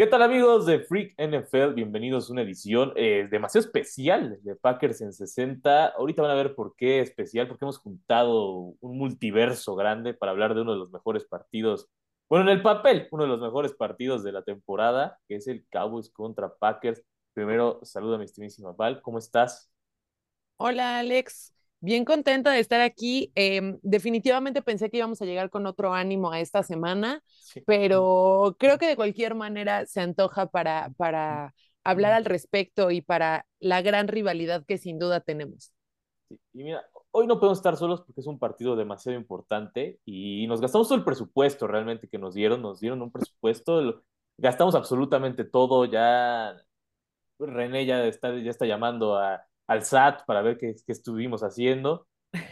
¿Qué tal amigos de Freak NFL? Bienvenidos a una edición eh, demasiado especial de Packers en 60. Ahorita van a ver por qué especial, porque hemos juntado un multiverso grande para hablar de uno de los mejores partidos, bueno, en el papel, uno de los mejores partidos de la temporada, que es el Cowboys contra Packers. Primero, saludo a mi estimísima Val, ¿cómo estás? Hola Alex, bien contenta de estar aquí. Em, definitivamente pensé que íbamos a llegar con otro ánimo a esta semana, pero creo que de cualquier manera se antoja para, para hablar al respecto y para la gran rivalidad que sin duda tenemos. Y mira, hoy no podemos estar solos porque es un partido demasiado importante y nos gastamos todo el presupuesto realmente que nos dieron, nos dieron un presupuesto, gastamos absolutamente todo, ya René ya está, ya está llamando a al SAT para ver qué, qué estuvimos haciendo.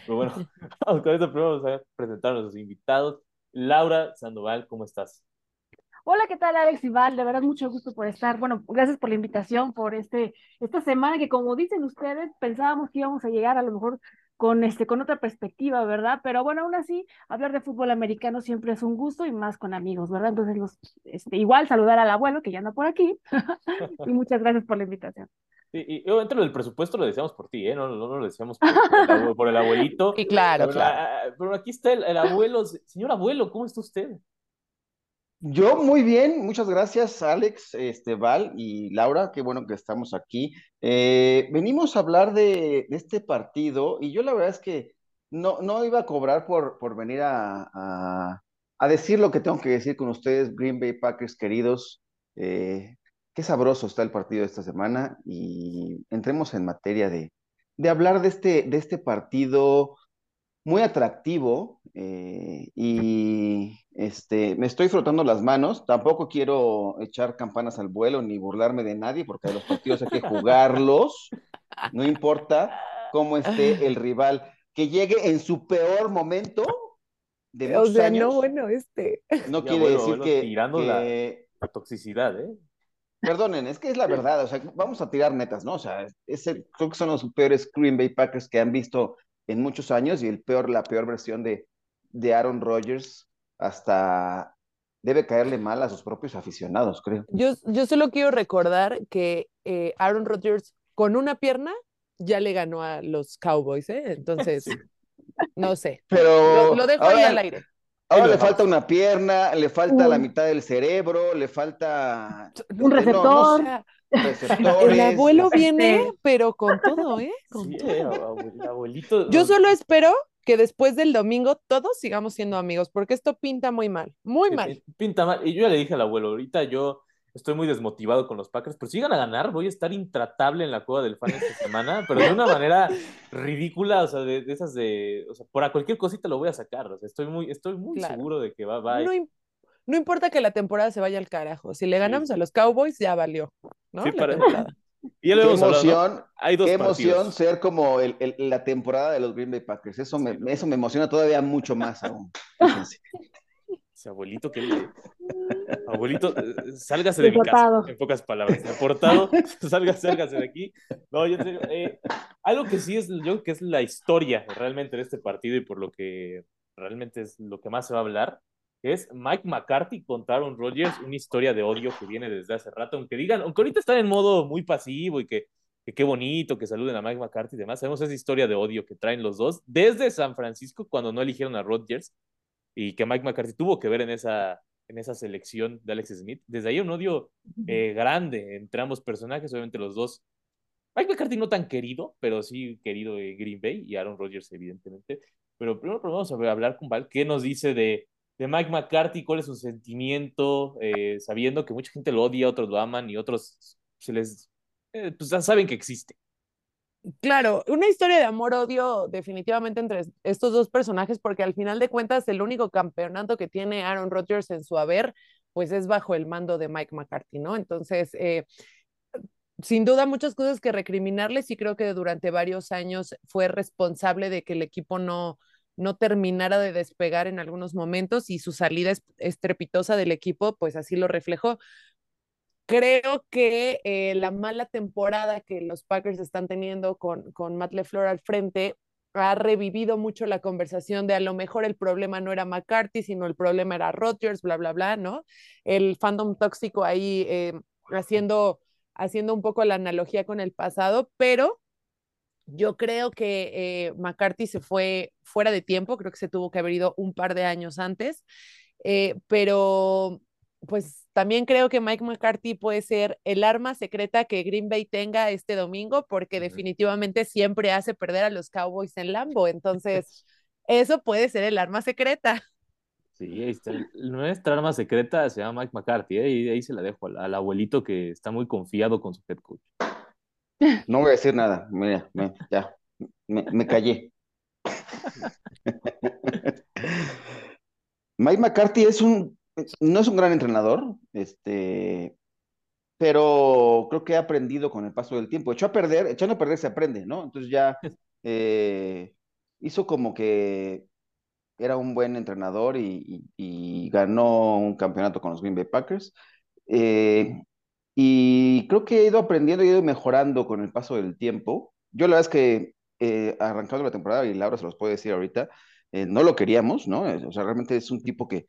Pero bueno, vamos con esto primero vamos a presentar a nuestros invitados. Laura Sandoval, ¿cómo estás? Hola, ¿qué tal Alex y Val? De verdad, mucho gusto por estar. Bueno, gracias por la invitación, por este, esta semana que como dicen ustedes, pensábamos que íbamos a llegar a lo mejor con, este, con otra perspectiva, ¿verdad? Pero bueno, aún así, hablar de fútbol americano siempre es un gusto y más con amigos, ¿verdad? Entonces, los, este, igual saludar al abuelo que ya anda por aquí y muchas gracias por la invitación. Sí, y obviamente lo del presupuesto lo decíamos por ti, ¿eh? No, no, lo decíamos por, el, abuelito. Y claro, pero, claro. Ah, pero aquí está el, abuelo. Señor abuelo, ¿cómo está usted? Yo muy bien, muchas gracias Alex, este, Val y Laura, qué bueno que estamos aquí. Eh, venimos a hablar de, este partido y yo la verdad es que no, no iba a cobrar por, por venir a, a, decir lo que tengo que decir con ustedes, Green Bay Packers queridos. Eh, qué sabroso está el partido esta semana y entremos en materia de, de hablar de este, de este partido muy atractivo eh, y este, me estoy frotando las manos. Tampoco quiero echar campanas al vuelo ni burlarme de nadie porque los partidos hay que jugarlos, no importa cómo esté el rival. Que llegue en su peor momento de muchos o sea, no, bueno, este. No quiere decir que. Tirando La, la toxicidad, ¿eh? Perdonen, es que es la verdad, o sea, vamos a tirar netas, ¿no? O sea, creo que son los peores Green Bay Packers que han visto en muchos años y el peor, la peor versión de, de Aaron Rodgers hasta debe caerle mal a sus propios aficionados, creo. Yo, yo solo quiero recordar que eh, Aaron Rodgers con una pierna ya le ganó a los Cowboys, ¿eh? Entonces, no sé. Pero lo, dejo ahí al aire. Ahora le falta una pierna, le falta la mitad del cerebro, le falta un receptor. El abuelo viene, pero con todo, ¿eh? Con todo. El abuelito. Yo solo espero que después del domingo todos sigamos siendo amigos, porque esto pinta muy mal, muy mal. Pinta mal. Y yo ya le dije al abuelo, ahorita yo estoy muy desmotivado con los Packers, pero si llegan a ganar, voy a estar intratable en la cueva del fan esta semana, pero de una manera ridícula, o sea, de, esas de, o sea, por cualquier cosita lo voy a sacar, o sea, estoy muy, estoy muy seguro de que va, va. No, no, importa que la temporada se vaya al carajo, si le ganamos a los Cowboys, ya valió, ¿no? Sí, para... Y qué emoción, Hay dos qué emoción ser como el, el, la temporada de los Green Bay Packers. Eso me, eso me emociona todavía mucho más aún. Ese abuelito que le... Abuelito, eh, sálgase de mi casa, en pocas palabras. Deportado, sálgase, sálgase de aquí. No, yo eh, algo que sí es, yo que es la historia realmente de este partido y por lo que realmente es lo que más se va a hablar, es Mike McCarthy contra Aaron Rodgers, una historia de odio que viene desde hace rato, aunque digan, aunque ahorita están en modo muy pasivo y que, que qué bonito que saluden a Mike McCarthy y demás, sabemos esa historia de odio que traen los dos desde San Francisco cuando no eligieron a Rodgers y que Mike McCarthy tuvo que ver en esa, en esa selección de Alex Smith. Desde ahí un odio eh, grande entre ambos personajes, obviamente los dos. Mike McCarthy no tan querido, pero sí querido de Green Bay y Aaron Rodgers, evidentemente. Pero primero vamos a hablar con Val, ¿qué nos dice de, de Mike McCarthy? ¿Cuál es su sentimiento? Eh, sabiendo que mucha gente lo odia, otros lo aman y otros se les, eh, pues ya saben que existe. Claro, una historia de amor-odio definitivamente entre estos dos personajes, porque al final de cuentas el único campeonato que tiene Aaron Rodgers en su haber, pues es bajo el mando de Mike McCarthy, ¿no? Entonces, eh, sin duda muchas cosas que recriminarles y creo que durante varios años fue responsable de que el equipo no, no terminara de despegar en algunos momentos y su salida estrepitosa del equipo, pues así lo reflejó. Creo que eh, la mala temporada que los Packers están teniendo con, con Matt LeFleur al frente ha revivido mucho la conversación de a lo mejor el problema no era McCarthy, sino el problema era Rodgers, bla, bla, bla, ¿no? El fandom tóxico ahí eh, haciendo, haciendo un poco la analogía con el pasado, pero yo creo que eh, McCarthy se fue fuera de tiempo, creo que se tuvo que haber ido un par de años antes, eh, pero pues también creo que Mike McCarthy puede ser el arma secreta que Green Bay tenga este domingo, porque definitivamente siempre hace perder a los Cowboys en Lambo. Entonces, eso puede ser el arma secreta. Sí, está. nuestra arma secreta se llama Mike McCarthy, ¿eh? y ahí se la dejo al, abuelito que está muy confiado con su head coach. No voy a decir nada, mira, ya, me, me callé. Mike McCarthy es un no es un gran entrenador, este, pero creo que ha aprendido con el paso del tiempo. Echó a perder, echando a perder se aprende, ¿no? Entonces ya eh, hizo como que era un buen entrenador y, ganó un campeonato con los Green Bay Packers. Eh, y creo que ha ido aprendiendo y ha ido mejorando con el paso del tiempo. Yo la verdad es que eh, arrancando la temporada, y Laura se los puede decir ahorita, no lo queríamos, ¿no? O sea, realmente es un tipo que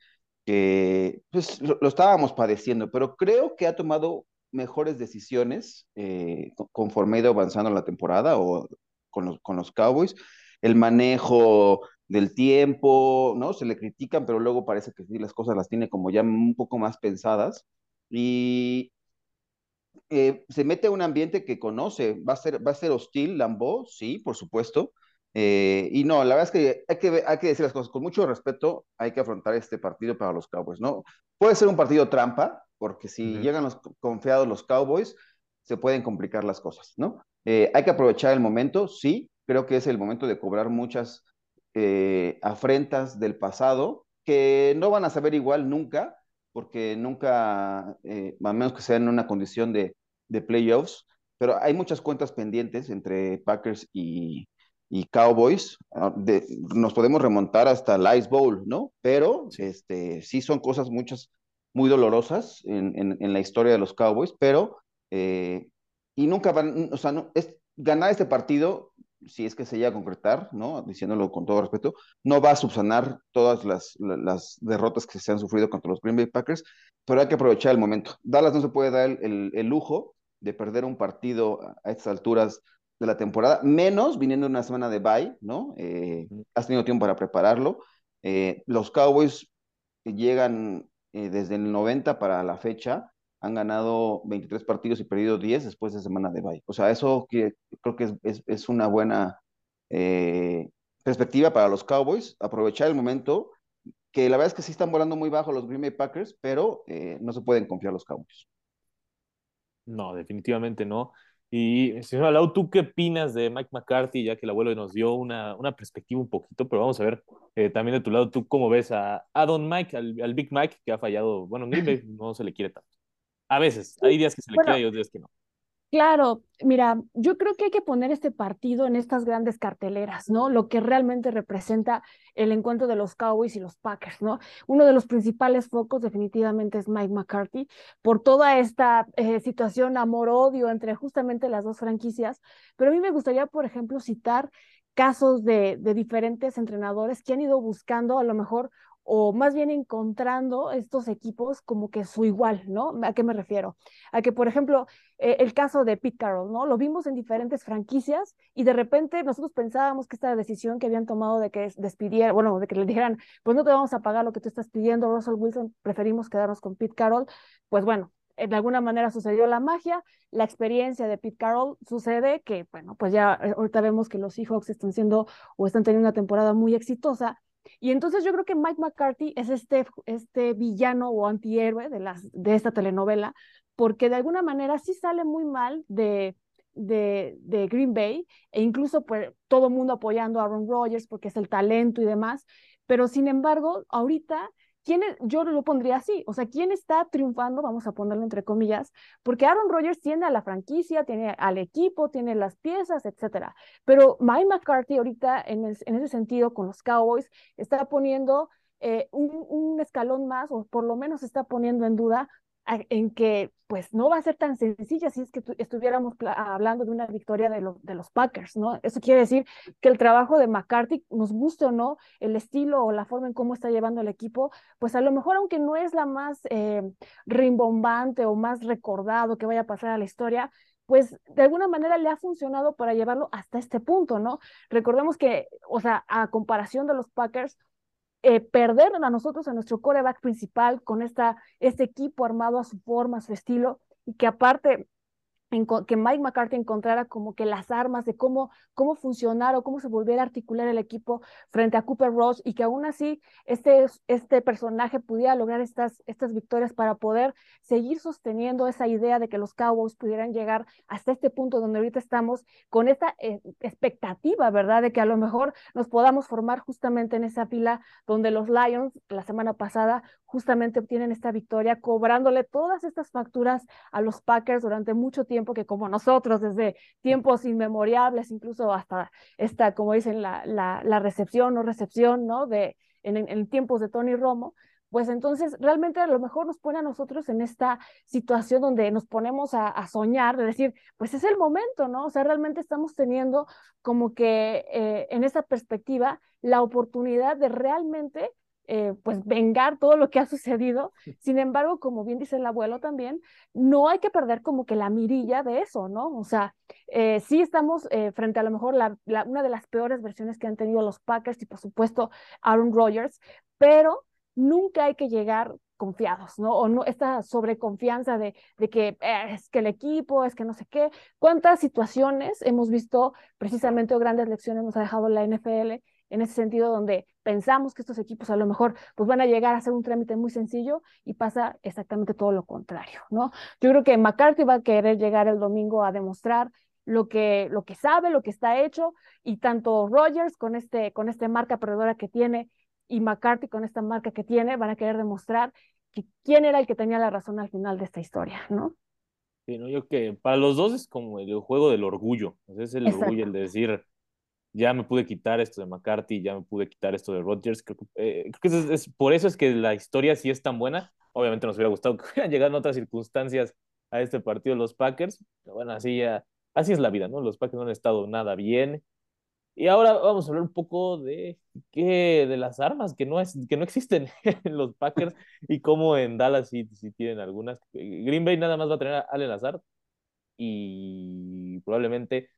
que pues, lo, estábamos padeciendo, pero creo que ha tomado mejores decisiones eh, conforme ha ido avanzando la temporada o con los, con los Cowboys. El manejo del tiempo, ¿no? Se le critican, pero luego parece que sí, las cosas las tiene como ya un poco más pensadas. Y eh, se mete a un ambiente que conoce. ¿Va a ser, va a ser hostil Lambeau? Sí, por supuesto. Eh, y no, la verdad es que hay, que hay que decir las cosas con mucho respeto, hay que afrontar este partido para los Cowboys, ¿no? Puede ser un partido trampa, porque si llegan los confiados los Cowboys, se pueden complicar las cosas, ¿no? Eh, hay que aprovechar el momento, sí, creo que es el momento de cobrar muchas eh, afrentas del pasado, que no van a saber igual nunca, porque nunca, a menos que sea en una condición de, de playoffs, pero hay muchas cuentas pendientes entre Packers y, y Cowboys, ah, nos podemos remontar hasta el Ice Bowl, ¿no? Pero este, sí son cosas muchas muy dolorosas en, la historia de los Cowboys, pero eh, y nunca van, o sea, no, es, ganar este partido, si es que se llega a concretar, ¿no? Diciéndolo con todo respeto, no va a subsanar todas las, las, derrotas que se han sufrido contra los Green Bay Packers, pero hay que aprovechar el momento. Dallas no se puede dar el, el lujo de perder un partido a estas alturas de la temporada, menos viniendo una semana de bye, ¿no? Eh, has tenido tiempo para prepararlo. Eh, los Cowboys llegan eh, desde el 90 para la fecha, han ganado 23 partidos y perdido 10 después de semana de bye. O sea, eso que, creo que es, es, una buena perspectiva para los Cowboys, aprovechar el momento, que la verdad es que sí están volando muy bajo los Green Bay Packers, pero no se pueden confiar los Cowboys. No, definitivamente no. Y, señor Lau, ¿tú qué opinas de Mike McCarthy, ya que el abuelo nos dio una, una perspectiva un poquito, pero vamos a ver eh, también de tu lado, ¿tú cómo ves a, a Don Mike, al, Big Mike, que ha fallado? Bueno, en no se le quiere tanto. A veces, hay días que se le quiere y otros días que no. Claro, mira, yo creo que hay que poner este partido en estas grandes carteleras, ¿no? Lo que realmente representa el encuentro de los Cowboys y los Packers, ¿no? Uno de los principales focos definitivamente es Mike McCarthy por toda esta eh, situación amor-odio entre justamente las dos franquicias, pero a mí me gustaría, por ejemplo, citar casos de, de diferentes entrenadores que han ido buscando a lo mejor o más bien encontrando estos equipos como que su igual, ¿no? ¿A qué me refiero? A que, por ejemplo, eh, el caso de Pete Carroll, ¿no? Lo vimos en diferentes franquicias y de repente nosotros pensábamos que esta decisión que habían tomado de que despidieran, bueno, de que le dijeran, pues no te vamos a pagar lo que tú estás pidiendo, Russell Wilson, preferimos quedarnos con Pete Carroll, pues bueno, de alguna manera sucedió la magia, la experiencia de Pete Carroll sucede que, bueno, pues ya eh, ahorita vemos que los Seahawks están siendo o están teniendo una temporada muy exitosa, y entonces yo creo que Mike McCarthy es este, este villano o antihéroe de, las, de esta telenovela, porque de alguna manera sí sale muy mal de, de, de Green Bay, e incluso pues, todo el mundo apoyando a Aaron Rodgers porque es el talento y demás, pero sin embargo, ahorita ¿quién yo lo pondría así, o sea, ¿quién está triunfando? Vamos a ponerlo entre comillas, porque Aaron Rodgers tiene a la franquicia, tiene al equipo, tiene las piezas, etcétera. Pero Mike McCarthy ahorita, en, ese sentido, con los Cowboys, está poniendo eh, un, escalón más, o por lo menos está poniendo en duda en que pues no va a ser tan sencilla si es que estuviéramos hablando de una victoria de, los Packers, ¿no? Eso quiere decir que el trabajo de McCarthy, nos guste o no, el estilo o la forma en cómo está llevando el equipo, pues a lo mejor aunque no es la más eh, rimbombante o más recordado que vaya a pasar a la historia, pues de alguna manera le ha funcionado para llevarlo hasta este punto, ¿no? Recordemos que, o sea, a comparación de los Packers, eh, perder a nosotros, a nuestro coreback principal, con esta, este equipo armado a su forma, a su estilo, y que aparte que Mike McCarthy encontrara como que las armas de cómo, cómo funcionar o cómo se volviera a articular el equipo frente a Cooper Ross y que aún así este, este personaje pudiera lograr estas, estas victorias para poder seguir sosteniendo esa idea de que los Cowboys pudieran llegar hasta este punto donde ahorita estamos con esta eh, expectativa, ¿verdad? De que a lo mejor nos podamos formar justamente en esa fila donde los Lions la semana pasada justamente obtienen esta victoria cobrándole todas estas facturas a los Packers durante mucho tiempo que como nosotros, desde tiempos inmemorables, incluso hasta esta, como dicen, la, la, recepción o recepción, ¿no? De, en, tiempos de Tony Romo, pues entonces realmente a lo mejor nos pone a nosotros en esta situación donde nos ponemos a, soñar, de decir, pues es el momento, ¿no? O sea, realmente estamos teniendo como que eh, en esa perspectiva la oportunidad de realmente eh, pues vengar todo lo que ha sucedido. Sin embargo, como bien dice el abuelo también, no hay que perder como que la mirilla de eso, ¿no? O sea, eh, sí estamos eh, frente a lo mejor la, una de las peores versiones que han tenido los Packers y por supuesto Aaron Rodgers, pero nunca hay que llegar confiados, ¿no? O no esta sobreconfianza de, de que es que el equipo, es que no sé qué. ¿Cuántas situaciones hemos visto precisamente o grandes lecciones nos ha dejado la NFL en ese sentido donde pensamos que estos equipos a lo mejor pues van a llegar a hacer un trámite muy sencillo y pasa exactamente todo lo contrario, ¿no? Yo creo que McCarthy va a querer llegar el domingo a demostrar lo que, lo que sabe, lo que está hecho, y tanto Rogers con, este, con esta marca perdedora que tiene y McCarthy con esta marca que tiene, van a querer demostrar que quién era el que tenía la razón al final de esta historia, ¿no? Sí, no, yo que para los dos es como el juego del orgullo, es el orgullo el de decir, ya me pude quitar esto de McCarthy, ya me pude quitar esto de Rodgers. Creo, eh, que es, por eso es que la historia sí es tan buena. Obviamente nos hubiera gustado que hubieran llegado en otras circunstancias a este partido los Packers, pero bueno, así ya, así es la vida, ¿no? Los Packers no han estado nada bien. Y ahora vamos a hablar un poco de qué, de las armas que no, es, que no existen en los Packers y cómo en Dallas sí, sí tienen algunas. Green Bay nada más va a tener a Allen Lazard y probablemente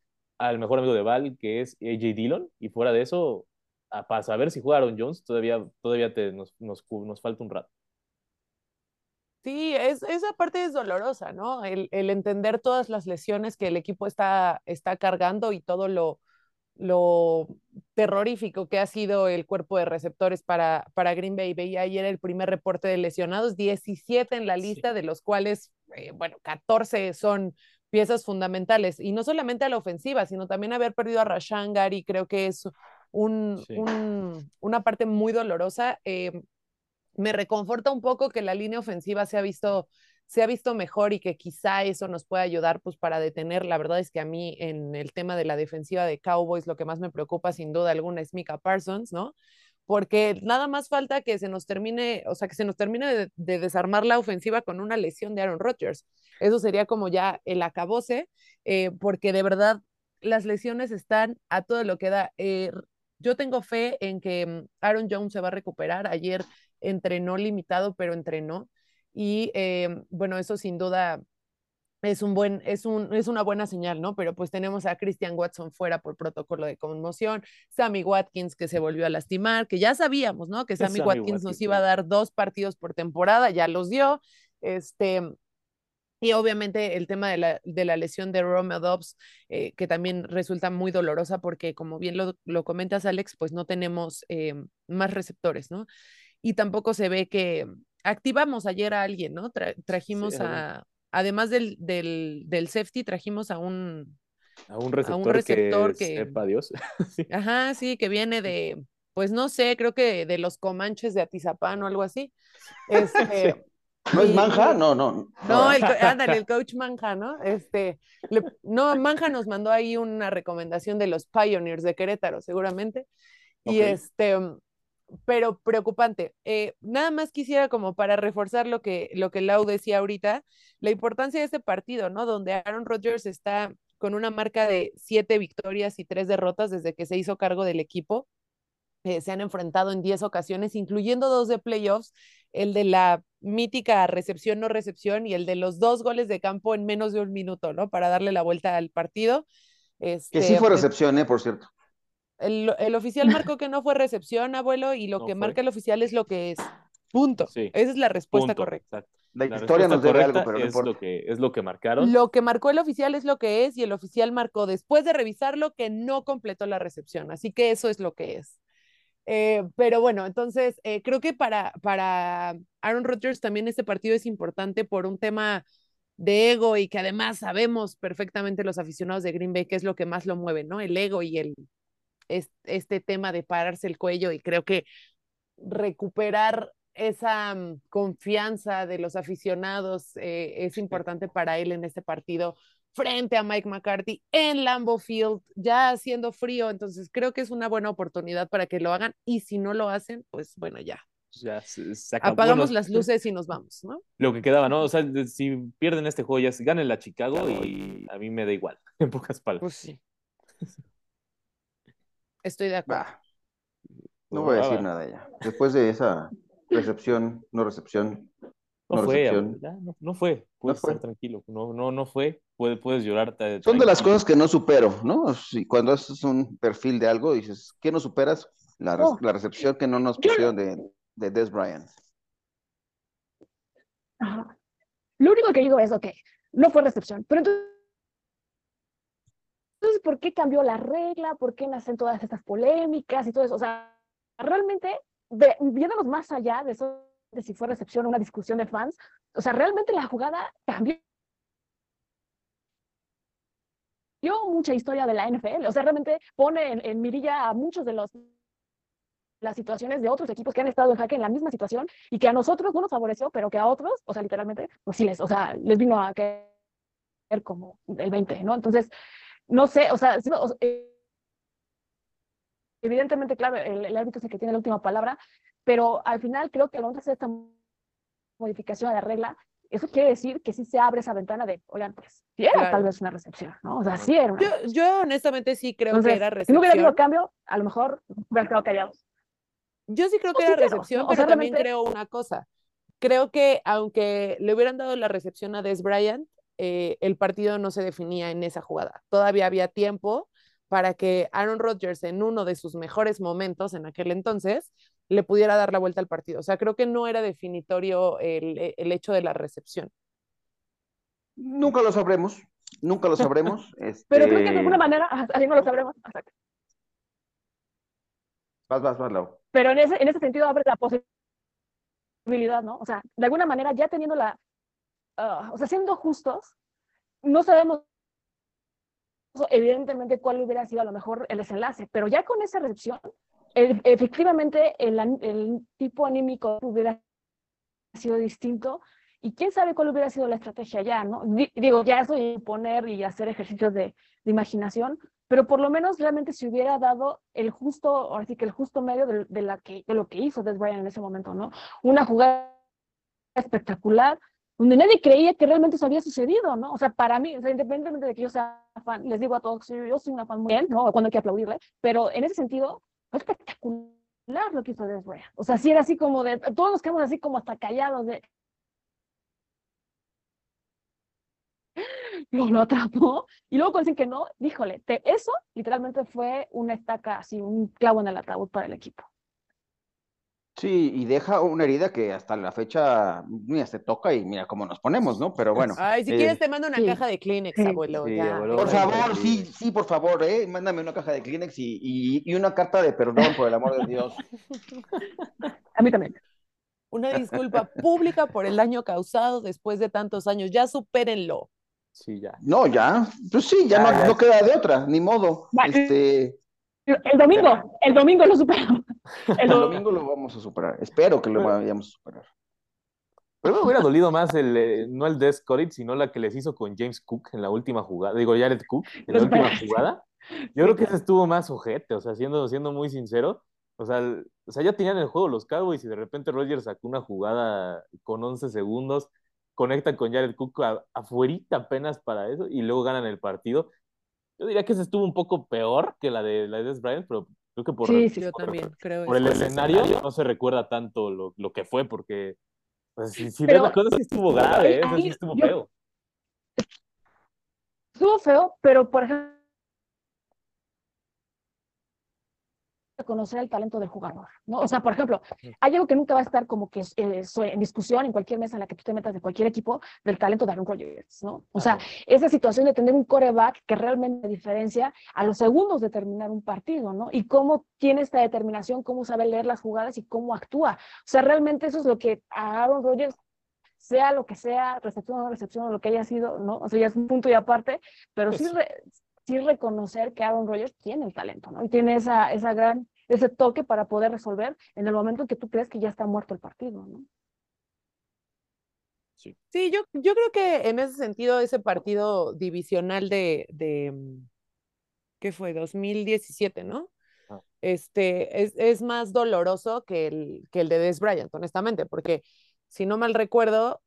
al mejor amigo de Val, que es AJ Dillon, y fuera de eso, a, para saber si juega Aaron Jones, todavía, todavía te, nos, nos, nos falta un rato. Sí, es, esa parte es dolorosa, ¿no? El, el, entender todas las lesiones que el equipo está, está cargando y todo lo, lo terrorífico que ha sido el cuerpo de receptores para, para Green Bay. Veía ayer el primer reporte de lesionados, 17 en la lista, de los cuales, eh, bueno, 14 son piezas fundamentales, y no solamente a la ofensiva, sino también haber perdido a Rashan Gary, creo que es un, una parte muy dolorosa. Eh, me reconforta un poco que la línea ofensiva se ha visto se ha visto mejor y que quizá eso nos pueda ayudar pues para detener. La verdad es que a mí en el tema de la defensiva de Cowboys lo que más me preocupa sin duda alguna es Mika Parsons, ¿no? Porque nada más falta que se nos termine, o sea, que se nos termine de, desarmar la ofensiva con una lesión de Aaron Rodgers. Eso sería como ya el acabose, eh, porque de verdad las lesiones están a todo lo que da. Eh, yo tengo fe en que mm, Aaron Jones se va a recuperar. Ayer entrenó limitado, pero entrenó. Y eh, bueno, eso sin duda es un buen, es un, es una buena señal, ¿no? Pero pues tenemos a Christian Watson fuera por protocolo de conmoción, Sammy Watkins que se volvió a lastimar, que ya sabíamos, ¿no? Que Sammy, Watkins, nos iba a dar dos partidos por temporada, ya los dio. Este, y obviamente el tema de la, de la lesión de Romeo Dobbs, eh, que también resulta muy dolorosa porque, como bien lo, lo comentas, Alex, pues no tenemos eh, más receptores, ¿no? Y tampoco se ve que activamos ayer a alguien, ¿no? trajimos a, además del, del, del safety, trajimos a un, a un receptor, que, sepa Dios. Ajá, sí, que viene de, pues no sé, creo que de los Comanches de Atizapán o algo así. Este, ¿No es Manja? No, no. No, el, ándale, el coach Manja, ¿no? Este, no, Manja nos mandó ahí una recomendación de los Pioneers de Querétaro, seguramente. Y este, pero preocupante. Eh, nada más quisiera como para reforzar lo que, lo que Lau decía ahorita, la importancia de este partido, ¿no? Donde Aaron Rodgers está con una marca de siete victorias y tres derrotas desde que se hizo cargo del equipo. Eh, se han enfrentado en diez ocasiones, incluyendo dos de playoffs, el de la mítica recepción no recepción y el de los dos goles de campo en menos de un minuto, ¿no? Para darle la vuelta al partido. Este, que sí fue pues recepción, ¿eh? Por cierto. El, oficial marcó que no fue recepción, abuelo, y lo que marca el oficial es lo que es. Punto. Esa es la respuesta correcta. La, historia nos debe algo, pero es, lo que, es lo que marcaron. Lo que marcó el oficial es lo que es, y el oficial marcó después de revisarlo que no completó la recepción. Así que eso es lo que es. Eh, pero bueno, entonces eh, creo que para, para Aaron Rodgers también este partido es importante por un tema de ego y que además sabemos perfectamente los aficionados de Green Bay que es lo que más lo mueve, ¿no? El ego y el, este tema de pararse el cuello y creo que recuperar esa mm, confianza de los aficionados eh, es importante para él en este partido frente a Mike McCarthy en Lambeau Field, ya haciendo frío, entonces creo que es una buena oportunidad para que lo hagan y si no lo hacen, pues bueno, ya. Ya Apagamos las luces y nos vamos, ¿no? Lo que quedaba, ¿no? O sea, si pierden este juego, ya ganen la Chicago y a mí me da igual, en pocas palabras. Pues sí. Estoy de acuerdo. no voy a decir nada ya. Después de esa recepción, no recepción. No, fue, no, fue. Puedes estar tranquilo. No, no, no fue. Puedes, puedes llorar. Son de las cosas que no supero, ¿no? Si cuando haces un perfil de algo, dices, ¿qué no superas? La, la recepción que no nos pusieron de, de Des Bryant. Lo único que digo es, ok, no fue recepción, pero entonces entonces, ¿por qué cambió la regla? ¿Por qué nacen todas estas polémicas y todo eso? O sea, realmente, viéndonos más allá de eso, de si fue recepción o una discusión de fans, o sea, realmente la jugada cambió mucha historia de la NFL. O sea, realmente pone en, mirilla a muchos de los las situaciones de otros equipos que han estado en jaque en la misma situación y que a nosotros no nos favoreció, pero que a otros, o sea, literalmente, pues sí les, o sea, les vino a caer como el 20, ¿no? Entonces, no sé, o sea, eh, evidentemente, claro, el, árbitro es el que tiene la última palabra, pero al final creo que al vamos a hacer esta modificación de la regla, eso quiere decir que sí se abre esa ventana de, oigan, pues, sí era tal vez una recepción, ¿no? O sea, sí era una yo, yo, honestamente sí creo que era recepción. Si no hubiera habido cambio, a lo mejor hubiera quedado callados. Yo sí creo que era recepción, pero también creo una cosa. Creo que aunque le hubieran dado la recepción a Des Bryant, eh, el partido no se definía en esa jugada. Todavía había tiempo para que Aaron Rodgers en uno de sus mejores momentos en aquel entonces le pudiera dar la vuelta al partido. O sea, creo que no era definitorio el, e, hecho de la recepción. Nunca lo sabremos, nunca lo sabremos. Pero creo que de alguna este manera, así no lo sabremos. Vas, vas, vas, Lau. Pero en ese, en ese sentido abre la posibilidad, ¿no? O sea, de alguna manera ya teniendo la, Ah, o sea, siendo justos, no sabemos evidentemente cuál hubiera sido a lo mejor el desenlace, pero ya con esa recepción, efectivamente el, tipo anímico hubiera sido distinto y quién sabe cuál hubiera sido la estrategia ya, ¿no? Digo, ya eso de poner y hacer ejercicios de, imaginación, pero por lo menos realmente se hubiera dado el justo, ahora que el justo medio de, de lo que hizo Des Bryant en ese momento, ¿no? Una jugada espectacular, donde nadie creía que realmente eso había sucedido, ¿no? O sea, para mí, o sea, independientemente de que yo sea fan, les digo a todos, yo soy una fan muy bien, ¿no? Cuando hay que aplaudirle, pero en ese sentido, fue espectacular lo que hizo Des O sea, sí era así como de, todos nos quedamos así como hasta callados de... Lo atrapó y luego cuando dicen que no, díjole, eso literalmente fue una estaca, así, un clavo en el ataúd para el equipo. Sí, y deja una herida que hasta la fecha, mira, se toca y mira cómo nos ponemos, ¿no? Pero bueno. Ay, si quieres te mando una caja de Kleenex, abuelo. por favor, sí, sí, por favor, ¿eh? Mándame una caja de Kleenex y, y, una carta de perdón, por el amor de Dios. A mí también. Una disculpa pública por el daño causado después de tantos años. Ya supérenlo. Sí, ya. No, ya. Pues sí, ya, no, no, queda de otra, ni modo. Este el domingo, el domingo lo superamos. El, domingo lo vamos a superar. Espero que lo vayamos a superar. Pero me hubiera dolido más el, eh, no el Death sino la que les hizo con James Cook en la última jugada. Digo, Jared Cook en la última jugada. Yo creo que ese estuvo más ojete, o sea, siendo, siendo muy sincero. O sea, o sea, ya tenían el juego los Cowboys y de repente Rodgers sacó una jugada con 11 segundos, conectan con Jared Cook afuerita apenas para eso y luego ganan el partido. Yo diría que ese estuvo un poco peor que la de la de Des Bryant, pero creo que por, sí, sí, yo también, creo por el escenario no se recuerda tanto lo, lo que fue, porque pues, si, si ves la cosa sí estuvo grave, ¿eh? sí estuvo feo. Estuvo feo, pero por ejemplo, conocer el talento del jugador, ¿no? O sea, por ejemplo, hay algo que nunca va a estar como que eh, en discusión en cualquier mesa en la que tú te metas de cualquier equipo del talento de Aaron Rodgers, ¿no? O sea, esa situación de tener un coreback que realmente diferencia a los segundos de terminar un partido, ¿no? Y cómo tiene esta determinación, cómo sabe leer las jugadas y cómo actúa. O sea, realmente eso es lo que a Aaron Rodgers sea lo que sea, recepción o no recepción, o lo que haya sido, ¿no? O sea, ya es un punto y aparte, pero sí, pues sí reconocer que Aaron Rodgers tiene el talento, ¿no? Y tiene esa, esa gran ese toque para poder resolver en el momento en que tú crees que ya está muerto el partido, ¿no? Sí, sí yo, yo creo que en ese sentido ese partido divisional de, de ¿qué fue? 2017, ¿no? Ah. Este, es, es, más doloroso que el, que el de Des Bryant, honestamente, porque si no mal recuerdo,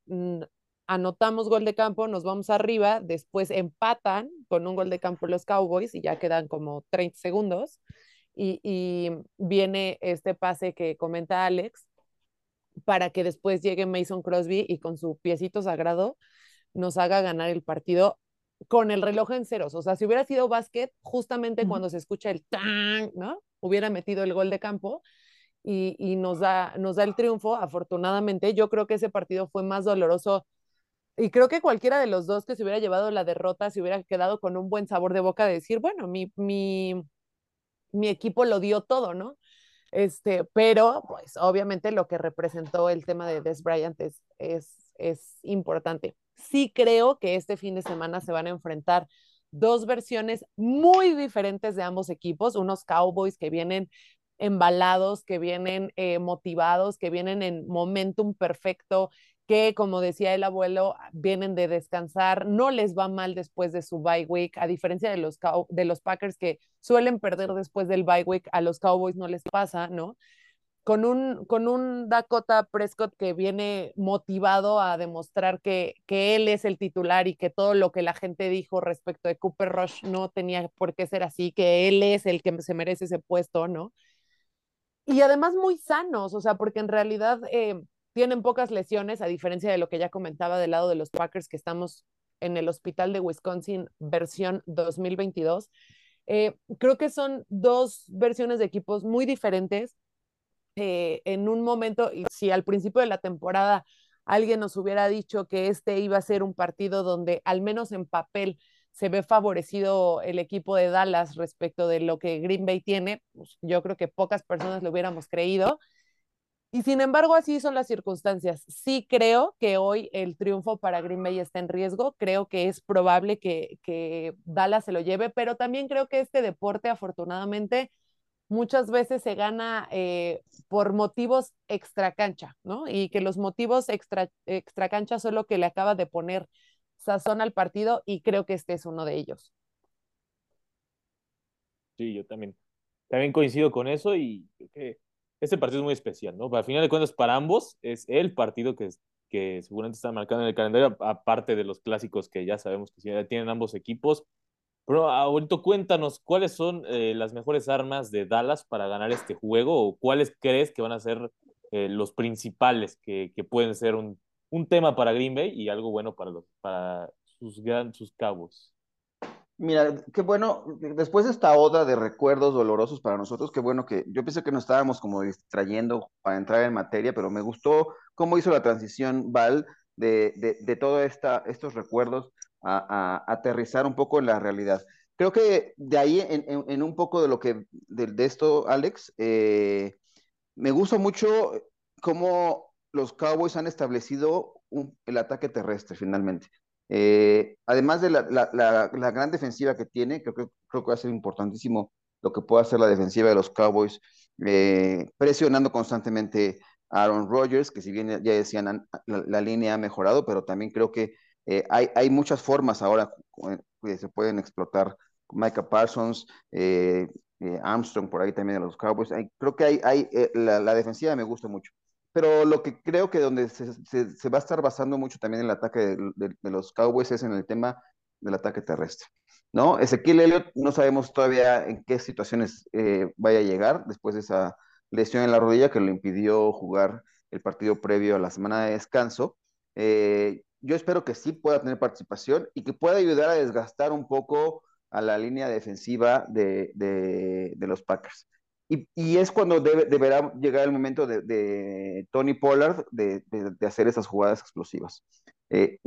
anotamos gol de campo, nos vamos arriba, después empatan con un gol de campo los Cowboys y ya quedan como 30 segundos y, viene este pase que comenta Alex para que después llegue Mason Crosby y con su piecito sagrado nos haga ganar el partido con el reloj en ceros. O sea, si hubiera sido básquet, justamente cuando se escucha el tan, ¿no? Hubiera metido el gol de campo y, y, nos, da, nos da el triunfo. Afortunadamente, yo creo que ese partido fue más doloroso y creo que cualquiera de los dos que se hubiera llevado la derrota se hubiera quedado con un buen sabor de boca de decir, bueno, mi, mi, mi equipo lo dio todo, ¿no? Este, pero pues obviamente lo que representó el tema de Des Bryant es, es, importante. Sí creo que este fin de semana se van a enfrentar dos versiones muy diferentes de ambos equipos, unos Cowboys que vienen embalados, que vienen eh, motivados, que vienen en momentum perfecto, que, como decía el abuelo, vienen de descansar, no les va mal después de su bye week, a diferencia de los, de los Packers que suelen perder después del bye week, a los Cowboys no les pasa, ¿no? Con un, con un Dakota Prescott que viene motivado a demostrar que, que él es el titular y que todo lo que la gente dijo respecto de Cooper Rush no tenía por qué ser así, que él es el que se merece ese puesto, ¿no? Y además muy sanos, o sea, porque en realidad... Eh, tienen pocas lesiones, a diferencia de lo que ya comentaba del lado de los Packers, que estamos en el hospital de Wisconsin versión 2022. Eh, creo que son dos versiones de equipos muy diferentes. Eh, en un momento, y si al principio de la temporada alguien nos hubiera dicho que este iba a ser un partido donde al menos en papel se ve favorecido el equipo de Dallas respecto de lo que Green Bay tiene, pues yo creo que pocas personas lo hubiéramos creído. Y sin embargo, así son las circunstancias. Sí creo que hoy el triunfo para Green Bay está en riesgo. Creo que es probable que, que Dallas se lo lleve, pero también creo que este deporte, afortunadamente, muchas veces se gana eh, por motivos extra cancha, ¿no? Y que los motivos extra, extra cancha son lo que le acaba de poner sazón al partido y creo que este es uno de ellos. Sí, yo también, también coincido con eso y creo que este partido es muy especial, ¿no? Al final de cuentas, para ambos es el partido que, que seguramente está marcado en el calendario, aparte de los clásicos que ya sabemos que tienen ambos equipos. Pero ahorita cuéntanos, ¿cuáles son eh, las mejores armas de Dallas para ganar este juego o cuáles crees que van a ser eh, los principales que, que pueden ser un, un, tema para Green Bay y algo bueno para, para sus, gran, sus cabos? Mira, qué bueno, después de esta oda de recuerdos dolorosos para nosotros, qué bueno que yo pensé que nos estábamos como distrayendo para entrar en materia, pero me gustó cómo hizo la transición Val de, de, de todos estos recuerdos a, aterrizar un poco en la realidad. Creo que de ahí, en, en, un poco de lo que, de, esto, Alex, eh, me gusta mucho cómo los Cowboys han establecido el ataque terrestre finalmente. Eh, además de la, gran defensiva que tiene, creo que, creo que va a ser importantísimo lo que pueda hacer la defensiva de los Cowboys, eh, presionando constantemente a Aaron Rodgers, que si bien ya decían, la, línea ha mejorado, pero también creo que eh, hay, muchas formas ahora que se pueden explotar. Micah Parsons, eh, Armstrong por ahí también de los Cowboys. creo que hay, hay eh, la, defensiva me gusta mucho. Pero lo que creo que donde se, se, va a estar basando mucho también el ataque de, los Cowboys es en el tema del ataque terrestre. ¿no? Ezequiel Elliott no sabemos todavía en qué situaciones eh, vaya a llegar después de esa lesión en la rodilla que le impidió jugar el partido previo a la semana de descanso. yo espero que sí pueda tener participación y que pueda ayudar a desgastar un poco a la línea defensiva de, de, los Packers. Y, es cuando debe, deberá llegar el momento de, de Tony Pollard de, hacer esas jugadas explosivas. Eh,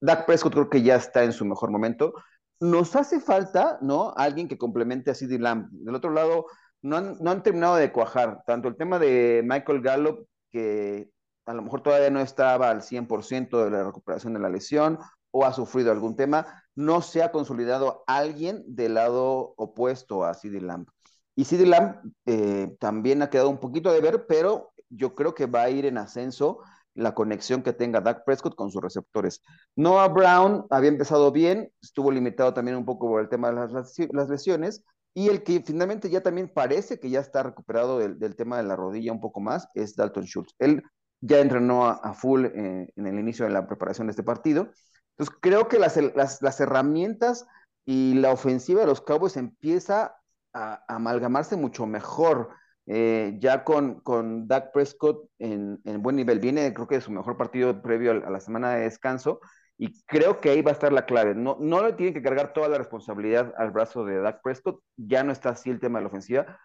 Dak Prescott creo que ya está en su mejor momento. Nos hace falta, ¿no? Alguien que complemente a CeeDee Lamb. Del otro lado, no han, no han terminado de cuajar. Tanto el tema de Michael Gallup, que a lo mejor todavía no estaba al 100% de la recuperación de la lesión, o ha sufrido algún tema, no se ha consolidado alguien del lado opuesto a CD Lamb. Y CD Lamb eh, también ha quedado un poquito de ver, pero yo creo que va a ir en ascenso la conexión que tenga Dak Prescott con sus receptores. Noah Brown había empezado bien, estuvo limitado también un poco por el tema de las, lesiones, y el que finalmente ya también parece que ya está recuperado del, tema de la rodilla un poco más es Dalton Schultz. Él ya entrenó a, full eh, en el inicio de la preparación de este partido entonces, creo que las, las, herramientas y la ofensiva de los Cowboys empieza a, amalgamarse mucho mejor. Eh, ya con, con Dak Prescott en, en, buen nivel. Viene, creo que su mejor partido previo a, la semana de descanso. Y creo que ahí va a estar la clave. No, no le tiene que cargar toda la responsabilidad al brazo de Dak Prescott. Ya no está así el tema de la ofensiva.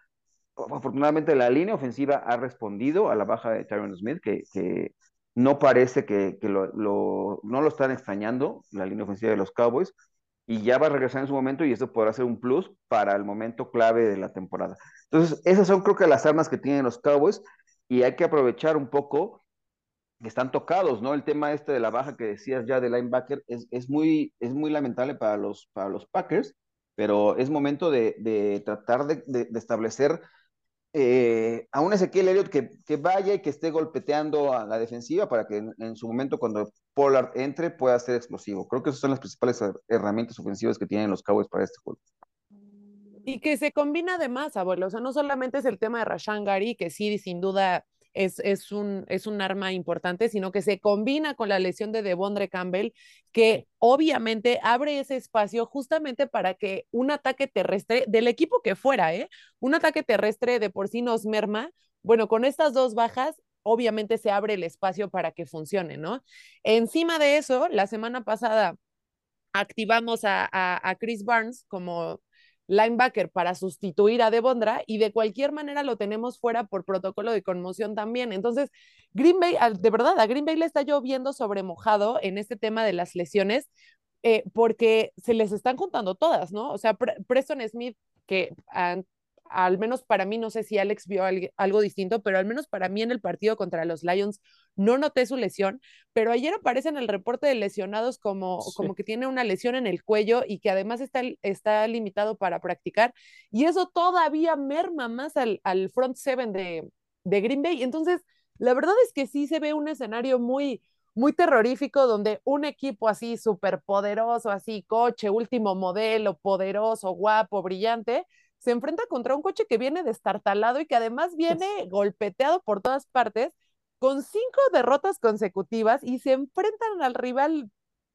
Afortunadamente, la línea ofensiva ha respondido a la baja de Tyron Smith, que, que no parece que, lo, no lo están extrañando, la línea ofensiva de los Cowboys, y ya va a regresar en su momento y esto podrá ser un plus para el momento clave de la temporada. Entonces, esas son creo que las armas que tienen los Cowboys y hay que aprovechar un poco que están tocados, ¿no? El tema este de la baja que decías ya de linebacker es, es, muy, es muy lamentable para los, para los Packers, pero es momento de, tratar de, de establecer eh, a Ezequiel Elliott que, que, vaya y que esté golpeteando a la defensiva para que en, su momento cuando Pollard entre pueda ser explosivo. Creo que esas son las principales herramientas ofensivas que tienen los Cowboys para este juego. Y que se combina además, abuelo. O sea, no solamente es el tema de Rashan Gary, que sí, sin duda es, un, es un arma importante, sino que se combina con la lesión de Devondre Campbell, que obviamente abre ese espacio justamente para que un ataque terrestre del equipo que fuera, ¿eh? un ataque terrestre de por sí nos merma. Bueno, con estas dos bajas, obviamente se abre el espacio para que funcione, ¿no? Encima de eso, la semana pasada activamos a, a Chris Barnes como linebacker para sustituir a Devondra y de cualquier manera lo tenemos fuera por protocolo de conmoción también. Entonces, Green Bay, de verdad, a Green Bay le está lloviendo sobre mojado en este tema de las lesiones eh, porque se les están juntando todas, ¿no? O sea, Preston Smith, que al menos para mí, no sé si Alex vio algo distinto, pero al menos para mí en el partido contra los Lions no noté su lesión, pero ayer aparece en el reporte de lesionados como, como que tiene una lesión en el cuello y que además está, está limitado para practicar, y eso todavía merma más al, al front seven de, de Green Bay. Entonces, la verdad es que sí se ve un escenario muy, muy terrorífico donde un equipo así súper poderoso, así coche, último modelo, poderoso, guapo, brillante, se enfrenta contra un coche que viene destartalado y que además viene golpeteado por todas partes con cinco derrotas consecutivas y se enfrentan al rival,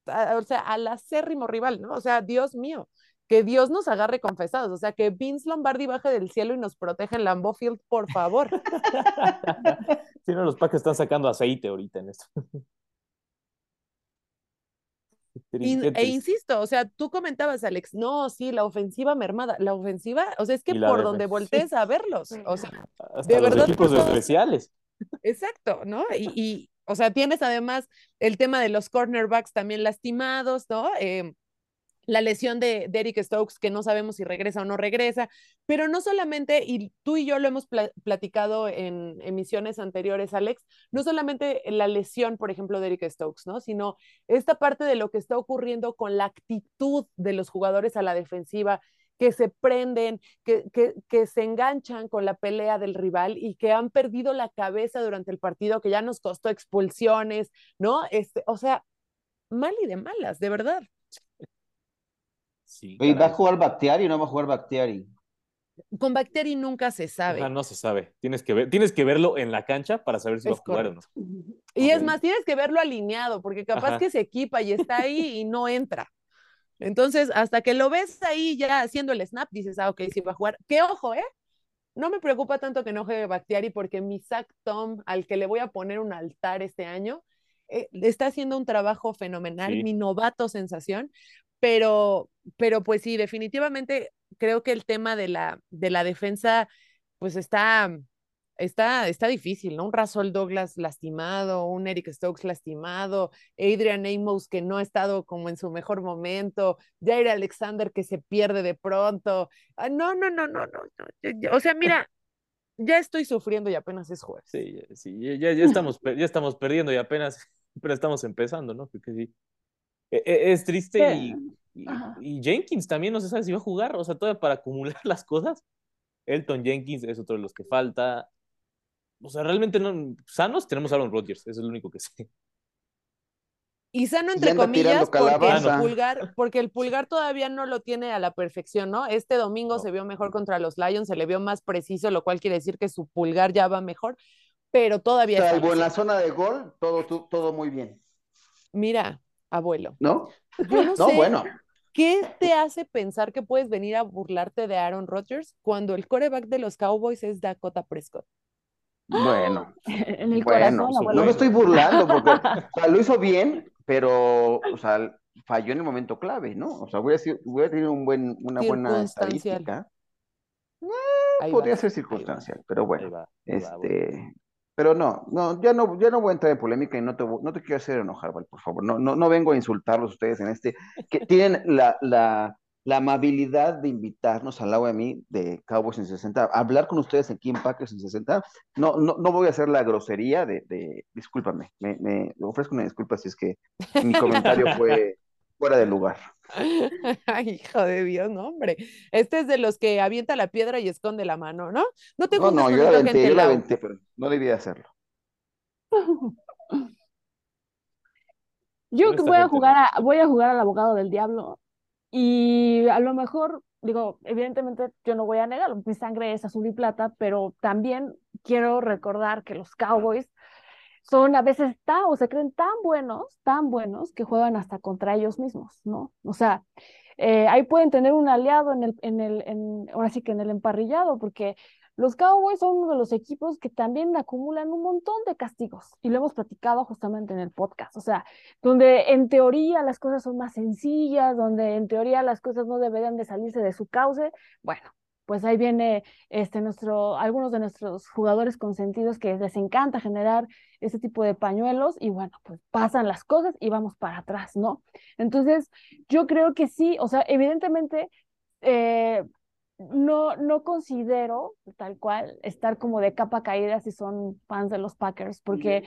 o sea, al acérrimo rival, ¿no? O sea, Dios mío, que Dios nos agarre confesados, o sea, que Vince Lombardi baje del cielo y nos proteja en Lambeau Field, por favor. Si no, los Packers están sacando aceite ahorita en esto e insisto, o sea, tú comentabas, Alex, no, sí, la ofensiva mermada, la ofensiva, o sea, es que por donde voltees a verlos, o sea, de los verdad. Equipos especiales. Exacto, ¿no? Y, y, o sea, tienes además el tema de los cornerbacks también lastimados, ¿no? Eh, la lesión de, Derek Stokes, que no sabemos si regresa o no regresa, pero no solamente, y tú y yo lo hemos platicado en emisiones anteriores, Alex, no solamente la lesión, por ejemplo, de Eric Stokes, ¿no? Sino esta parte de lo que está ocurriendo con la actitud de los jugadores a la defensiva, que se prenden, que, que, que, se enganchan con la pelea del rival y que han perdido la cabeza durante el partido, que ya nos costó expulsiones, ¿no? Este, o sea, mal y de malas, de verdad. ¿Va a jugar Bactiari o no va a jugar Bactiari? Con Bacteri nunca se sabe. no se sabe. Tienes que, ver, tienes que verlo en la cancha para saber si va a jugar o no. Y es más, tienes que verlo alineado, porque capaz que se equipa y está ahí y no entra. Entonces, hasta que lo ves ahí ya haciendo el snap, dices, ah, ok, sí va a jugar. ¡Qué ojo, ¿eh? No me preocupa tanto que no juegue Bactiari porque mi Zach Tom, al que le voy a poner un altar este año, eh, está haciendo un trabajo fenomenal, mi novato sensación, pero, pero pues sí, definitivamente creo que el tema de la, de la defensa, pues está, está, está difícil, ¿no? Un Russell Douglas lastimado, un Eric Stokes lastimado, Adrian Amos que no ha estado como en su mejor momento, Jair Alexander que se pierde de pronto. Ah, no, no, no, no, no, no. O sea, mira, ya estoy sufriendo y apenas es jueves. Sí, sí, ya, ya, estamos, ya estamos perdiendo y apenas, pero estamos empezando, ¿no? Porque sí. E, e, es triste y y, Jenkins también no se sabe si va a jugar, o sea, todavía para acumular las cosas. Elton Jenkins es otro de los que falta. O sea, realmente no, sanos tenemos a Aaron Rodgers, eso es lo único que sé. Y sano entre comillas porque el, pulgar, porque el pulgar todavía no lo tiene a la perfección, ¿no? Este domingo se vio mejor contra los Lions, se le vio más preciso, lo cual quiere decir que su pulgar ya va mejor, pero todavía Salvo en la zona de gol, todo, todo muy bien. Mira, abuelo. ¿No? no, bueno. ¿Qué te hace pensar que puedes venir a burlarte de Aaron Rodgers cuando el coreback de los Cowboys es Dakota Prescott? Bueno, en el bueno, no me estoy burlando porque lo hizo bien, pero o sea, falló en el momento clave, ¿no? O sea, voy a, decir, voy a tener un buen, una buena estadística. Eh, podría ser circunstancial, pero bueno, este, pero no, no, ya no, ya no voy a entrar en polémica y no te, no te quiero hacer enojar, por favor. No, no, no vengo a insultarlos ustedes en este, que tienen la, la, la amabilidad de invitarnos al lado de mí de Cowboys en 60, hablar con ustedes aquí en Packers en 60. No, no, no voy a hacer la grosería de, de discúlpame, me, me ofrezco una disculpa si es que mi comentario fue fuera de lugar. Ay, hijo de Dios, no, hombre. Este es de los que avienta la piedra y esconde la mano, ¿no? No tengo No, no, yo la aventé, yo la aventé, pero no debía hacerlo. Yo voy a jugar a, voy a jugar al abogado del diablo y a lo mejor, digo, evidentemente yo no voy a negarlo, mi sangre es azul y plata, pero también quiero recordar que los Cowboys son a veces tan o se creen tan buenos, tan buenos que juegan hasta contra ellos mismos, ¿no? O sea, eh, ahí pueden tener un aliado en el, en el, en, ahora sí que en el emparrillado, porque los Cowboys son uno de los equipos que también acumulan un montón de castigos y lo hemos platicado justamente en el podcast, o sea, donde en teoría las cosas son más sencillas, donde en teoría las cosas no deberían de salirse de su cauce, bueno, pues ahí viene este, nuestro, algunos de nuestros jugadores consentidos que les encanta generar ese tipo de pañuelos y bueno, pues pasan las cosas y vamos para atrás, ¿no? Entonces, yo creo que sí, o sea, evidentemente, eh, no, no considero tal cual estar como de capa caída si son fans de los Packers, porque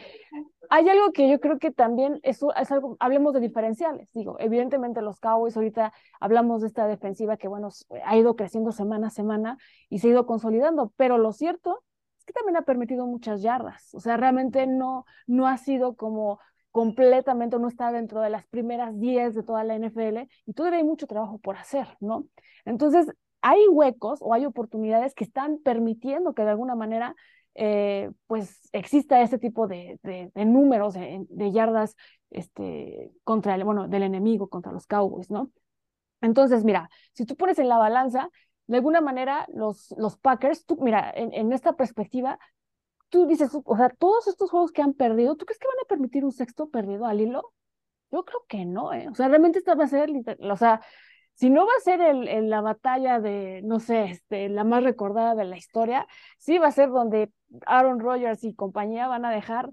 hay algo que yo creo que también es, es algo, hablemos de diferenciales, digo, evidentemente los Cowboys ahorita hablamos de esta defensiva que bueno, ha ido creciendo semana a semana y se ha ido consolidando, pero lo cierto es que también ha permitido muchas yardas, o sea, realmente no, no ha sido como completamente, no está dentro de las primeras 10 de toda la NFL y todavía hay mucho trabajo por hacer, ¿no? Entonces, hay huecos o hay oportunidades que están permitiendo que de alguna manera eh, pues exista ese tipo de, números de, yardas este, contra el, bueno, del enemigo, contra los Cowboys, ¿no? Entonces, mira, si tú pones en la balanza, de alguna manera los, los Packers, tú, mira, en, esta perspectiva, tú dices, o sea, todos estos juegos que han perdido, ¿tú crees que van a permitir un sexto perdido al hilo? Yo creo que no, ¿eh? O sea, realmente esta va a ser, o sea, si no va a ser el, la batalla de, no sé, este, la más recordada de la historia, sí va a ser donde Aaron Rodgers y compañía van a dejar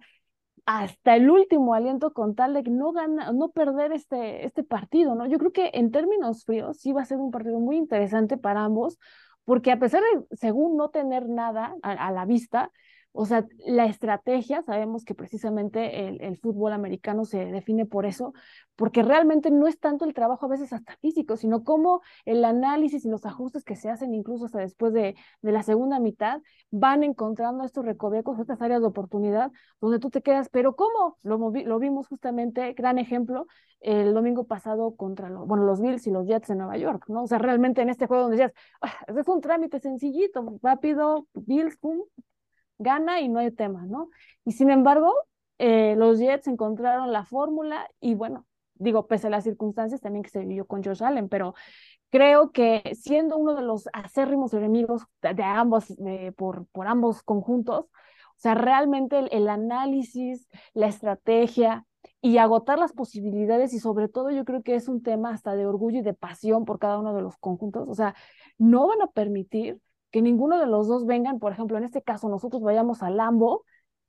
hasta el último aliento con tal de no gana, no perder este, este partido, ¿no? Yo creo que en términos fríos sí va a ser un partido muy interesante para ambos, porque a pesar de, según no tener nada a, la vista, o sea, la estrategia, sabemos que precisamente el, fútbol americano se define por eso, porque realmente no es tanto el trabajo a veces hasta físico, sino como el análisis y los ajustes que se hacen incluso hasta después de, la segunda mitad van encontrando estos recovecos, estas áreas de oportunidad donde tú te quedas, pero ¿cómo? Lo, lo vimos justamente, gran ejemplo, el domingo pasado contra los, bueno, los Bills y los Jets en Nueva York, ¿no? O sea, realmente en este juego donde decías, ah, es un trámite sencillito, rápido, Bills, pum, gana y no hay tema, ¿no? Y sin embargo, eh, los Jets encontraron la fórmula y bueno, digo, pese a las circunstancias también que se vivió con Josh Allen, pero creo que siendo uno de los acérrimos enemigos de, ambos, por, por ambos conjuntos, o sea, realmente el, análisis, la estrategia y agotar las posibilidades y sobre todo yo creo que es un tema hasta de orgullo y de pasión por cada uno de los conjuntos, o sea, no van a permitir que ninguno de los dos vengan, por ejemplo, en este caso nosotros vayamos a Lambo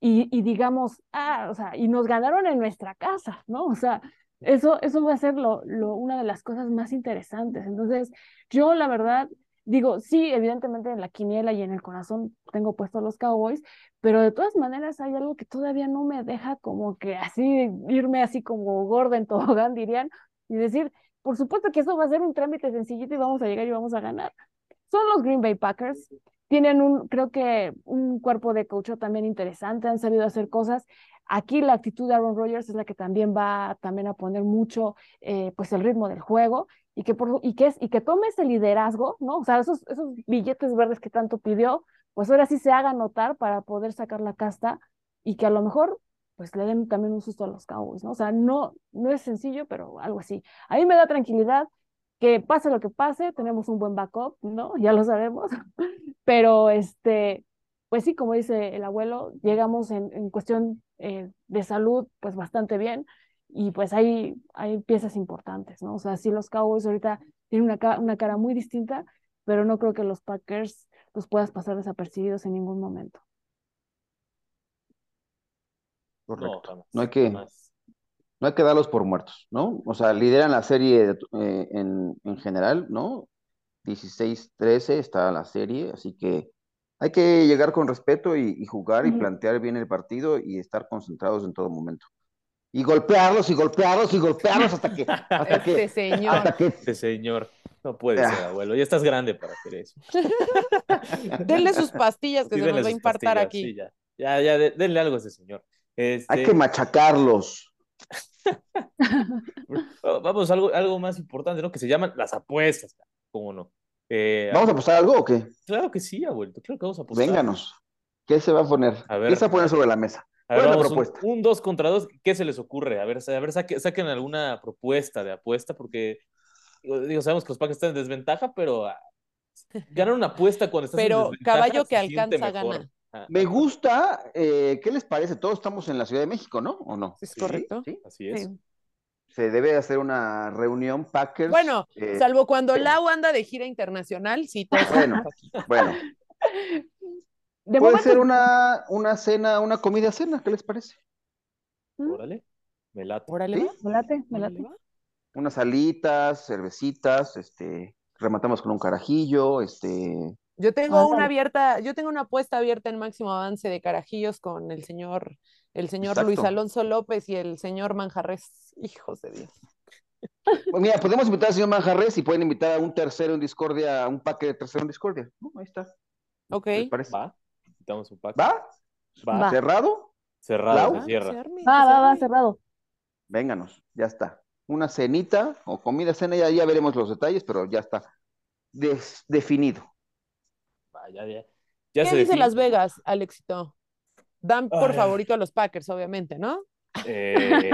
y, digamos, ah, o sea, y nos ganaron en nuestra casa, ¿no? O sea, eso, eso va a ser lo, lo, una de las cosas más interesantes. Entonces, yo la verdad, digo, sí, evidentemente en la quiniela y en el corazón tengo puestos los Cowboys, pero de todas maneras hay algo que todavía no me deja como que así, irme así como gorda en tobogán, dirían, y decir, por supuesto que eso va a ser un trámite sencillito y vamos a llegar y vamos a ganar son los Green Bay Packers. Tienen un, creo que un cuerpo de coach también interesante, han sabido hacer cosas. Aquí la actitud de Aaron Rodgers es la que también va también a poner mucho eh, pues el ritmo del juego y que, por, y, que es, y que tome ese liderazgo, ¿no? O sea, esos, esos billetes verdes que tanto pidió, pues ahora sí se haga notar para poder sacar la casta y que a lo mejor pues le den también un susto a los Cowboys, ¿no? O sea, no, no es sencillo, pero algo así. A mí me da tranquilidad que pase lo que pase, tenemos un buen backup, ¿no? Ya lo sabemos, pero este, pues sí, como dice el abuelo, llegamos en, en cuestión eh, de salud, pues bastante bien, y pues hay, hay piezas importantes, ¿no? O sea, sí los Cowboys ahorita tienen una, una cara muy distinta, pero no creo que los Packers los puedas pasar desapercibidos en ningún momento. Correcto. No, hay que, no hay que darlos por muertos, ¿no? O sea, lideran la serie eh, en, general, ¿no? 16-13 está la serie, así que hay que llegar con respeto y, jugar y plantear bien el partido y estar concentrados en todo momento. Y golpearlos y golpearlos y golpearlos hasta que... Hasta que este señor. Hasta que... Este señor. No puede ser, abuelo. Ya estás grande para hacer eso. denle sus pastillas que se nos va a impartar aquí. ya, ya, ya denle algo a ese señor. Hay que este machacarlos. Vamos a algo, algo más importante, ¿no? Que se llaman las apuestas, ¿cómo no? Eh, ¿Vamos a apostar algo o qué? Claro que sí, abuelo, claro que vamos a apostar. Vénganos. ¿Qué se va a poner? ¿Qué se va a poner sobre la mesa? A ver, propuesta? Un, dos contra dos, ¿qué se les ocurre? A ver, a ver saquen, alguna propuesta de apuesta, porque digo, sabemos que los Packers están en desventaja, pero ah, ganar una apuesta cuando estás pero en desventaja. Pero caballo que alcanza gana. Me gusta, eh, ¿qué les parece? Todos estamos en la Ciudad de México, ¿no? ¿O no? Es correcto. ¿Sí? Así es. Se debe hacer una reunión Packers. Bueno, eh, salvo cuando Lau anda de gira internacional, sí, todos Bueno, bueno. Puede ser una, una cena, una comida cena, ¿qué les parece? ¿Mm? Órale, me late. Órale, ¿Sí? me late, me late. Unas alitas, cervecitas, este, rematamos con un carajillo, este, yo tengo una abierta, yo tengo una apuesta abierta en máximo avance de carajillos con el señor, el señor Luis Alonso López y el señor Manjarres, hijos de Dios. Pues mira, podemos invitar al señor Manjarres y pueden invitar a un tercero en Discordia, a un paque de tercero en Discordia. ahí está. Ok. Va. Invitamos un pack. ¿Va? ¿Va? ¿Cerrado? Cerrado, cierra. Va, va, va, cerrado. Vénganos, ya está. Una cenita o comida cena, ya, ya veremos los detalles, pero ya está definido ya, ya, ¿Qué dice Las Vegas, Alexito? Dan por favorito a los Packers, obviamente, ¿no? Eh,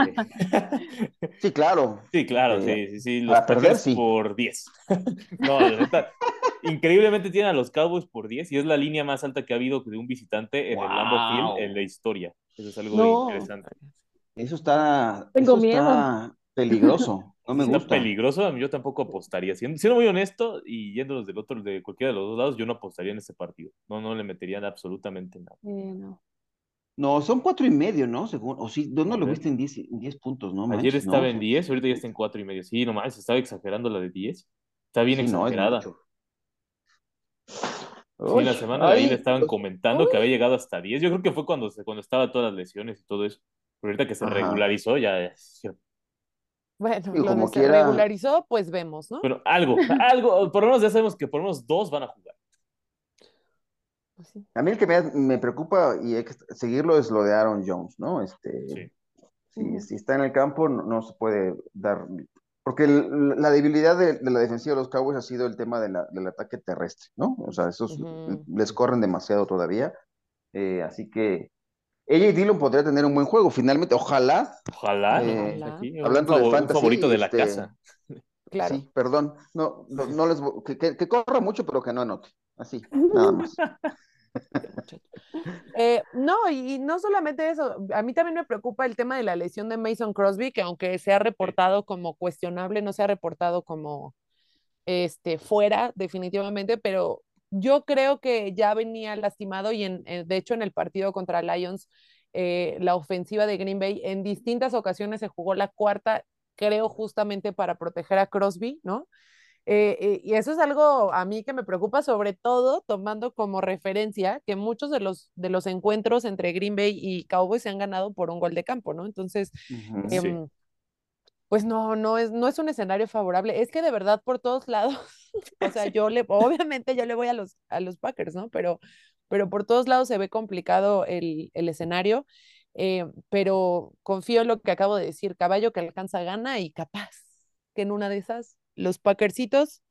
sí, claro. Sí, claro, sí, sí, sí. Los Packers por 10. no, increíblemente tienen a los Cowboys por 10 y es la línea más alta que ha habido de un visitante en el Lambeau Field en la historia. Eso es algo interesante. Eso está. Tengo miedo. Está peligroso. No me gusta. peligroso, yo tampoco apostaría. Siendo, siendo, muy honesto y yéndonos del otro, de cualquiera de los dos lados, yo no apostaría en ese partido. No, no le meterían absolutamente nada. no. no. son cuatro y medio, ¿no? Según, o sí, ¿dónde lo viste en diez, puntos, no? Ayer estaba en diez, ahorita ya está en cuatro y medio. Sí, nomás, estaba exagerando la de diez. Está bien exagerada. Sí, la semana ahí le estaban comentando que había llegado hasta 10. Yo creo que fue cuando, cuando estaba todas las lesiones y todo eso. Pero ahorita que se regularizó, ya es Bueno, lo se regularizó, pues vemos, ¿no? Pero algo, algo, por lo menos ya sabemos que por lo menos dos van a jugar. Pues a mí el que me, preocupa y hay que seguirlo es lo de Aaron Jones, ¿no? Este, sí. si, está en el campo, no, se puede dar. Porque la debilidad de, la defensiva de los Cowboys ha sido el tema del ataque terrestre, ¿no? O sea, esos les corren demasiado todavía. Eh, así que ella y Dillon podría tener un buen juego. Finalmente, ojalá. Ojalá. Eh, hablando de fantasy. favorito de la este, casa. Claro. Sí, perdón. No, no, les que, que, corra mucho, pero que no anote. Así, nada más. Eh, no, y no solamente eso, a mí también me preocupa el tema de la lesión de Mason Crosby, que aunque se ha reportado como cuestionable, no se ha reportado como este, fuera definitivamente, pero yo creo que ya venía lastimado y en, de hecho en el partido contra Lions, eh, la ofensiva de Green Bay en distintas ocasiones se jugó la cuarta, creo justamente para proteger a Crosby, ¿no? Eh, eh, y eso es algo a mí que me preocupa, sobre todo tomando como referencia que muchos de los, de los encuentros entre Green Bay y Cowboys se han ganado por un gol de campo, ¿no? Entonces, em, pues no, no es, no es un escenario favorable. Es que de verdad por todos lados, o sea, yo le, obviamente yo le voy a los, a los Packers, ¿no? Pero, pero por todos lados se ve complicado el, el escenario. Eh, pero confío en lo que acabo de decir, caballo que alcanza gana y capaz que en una de esas los Packercitos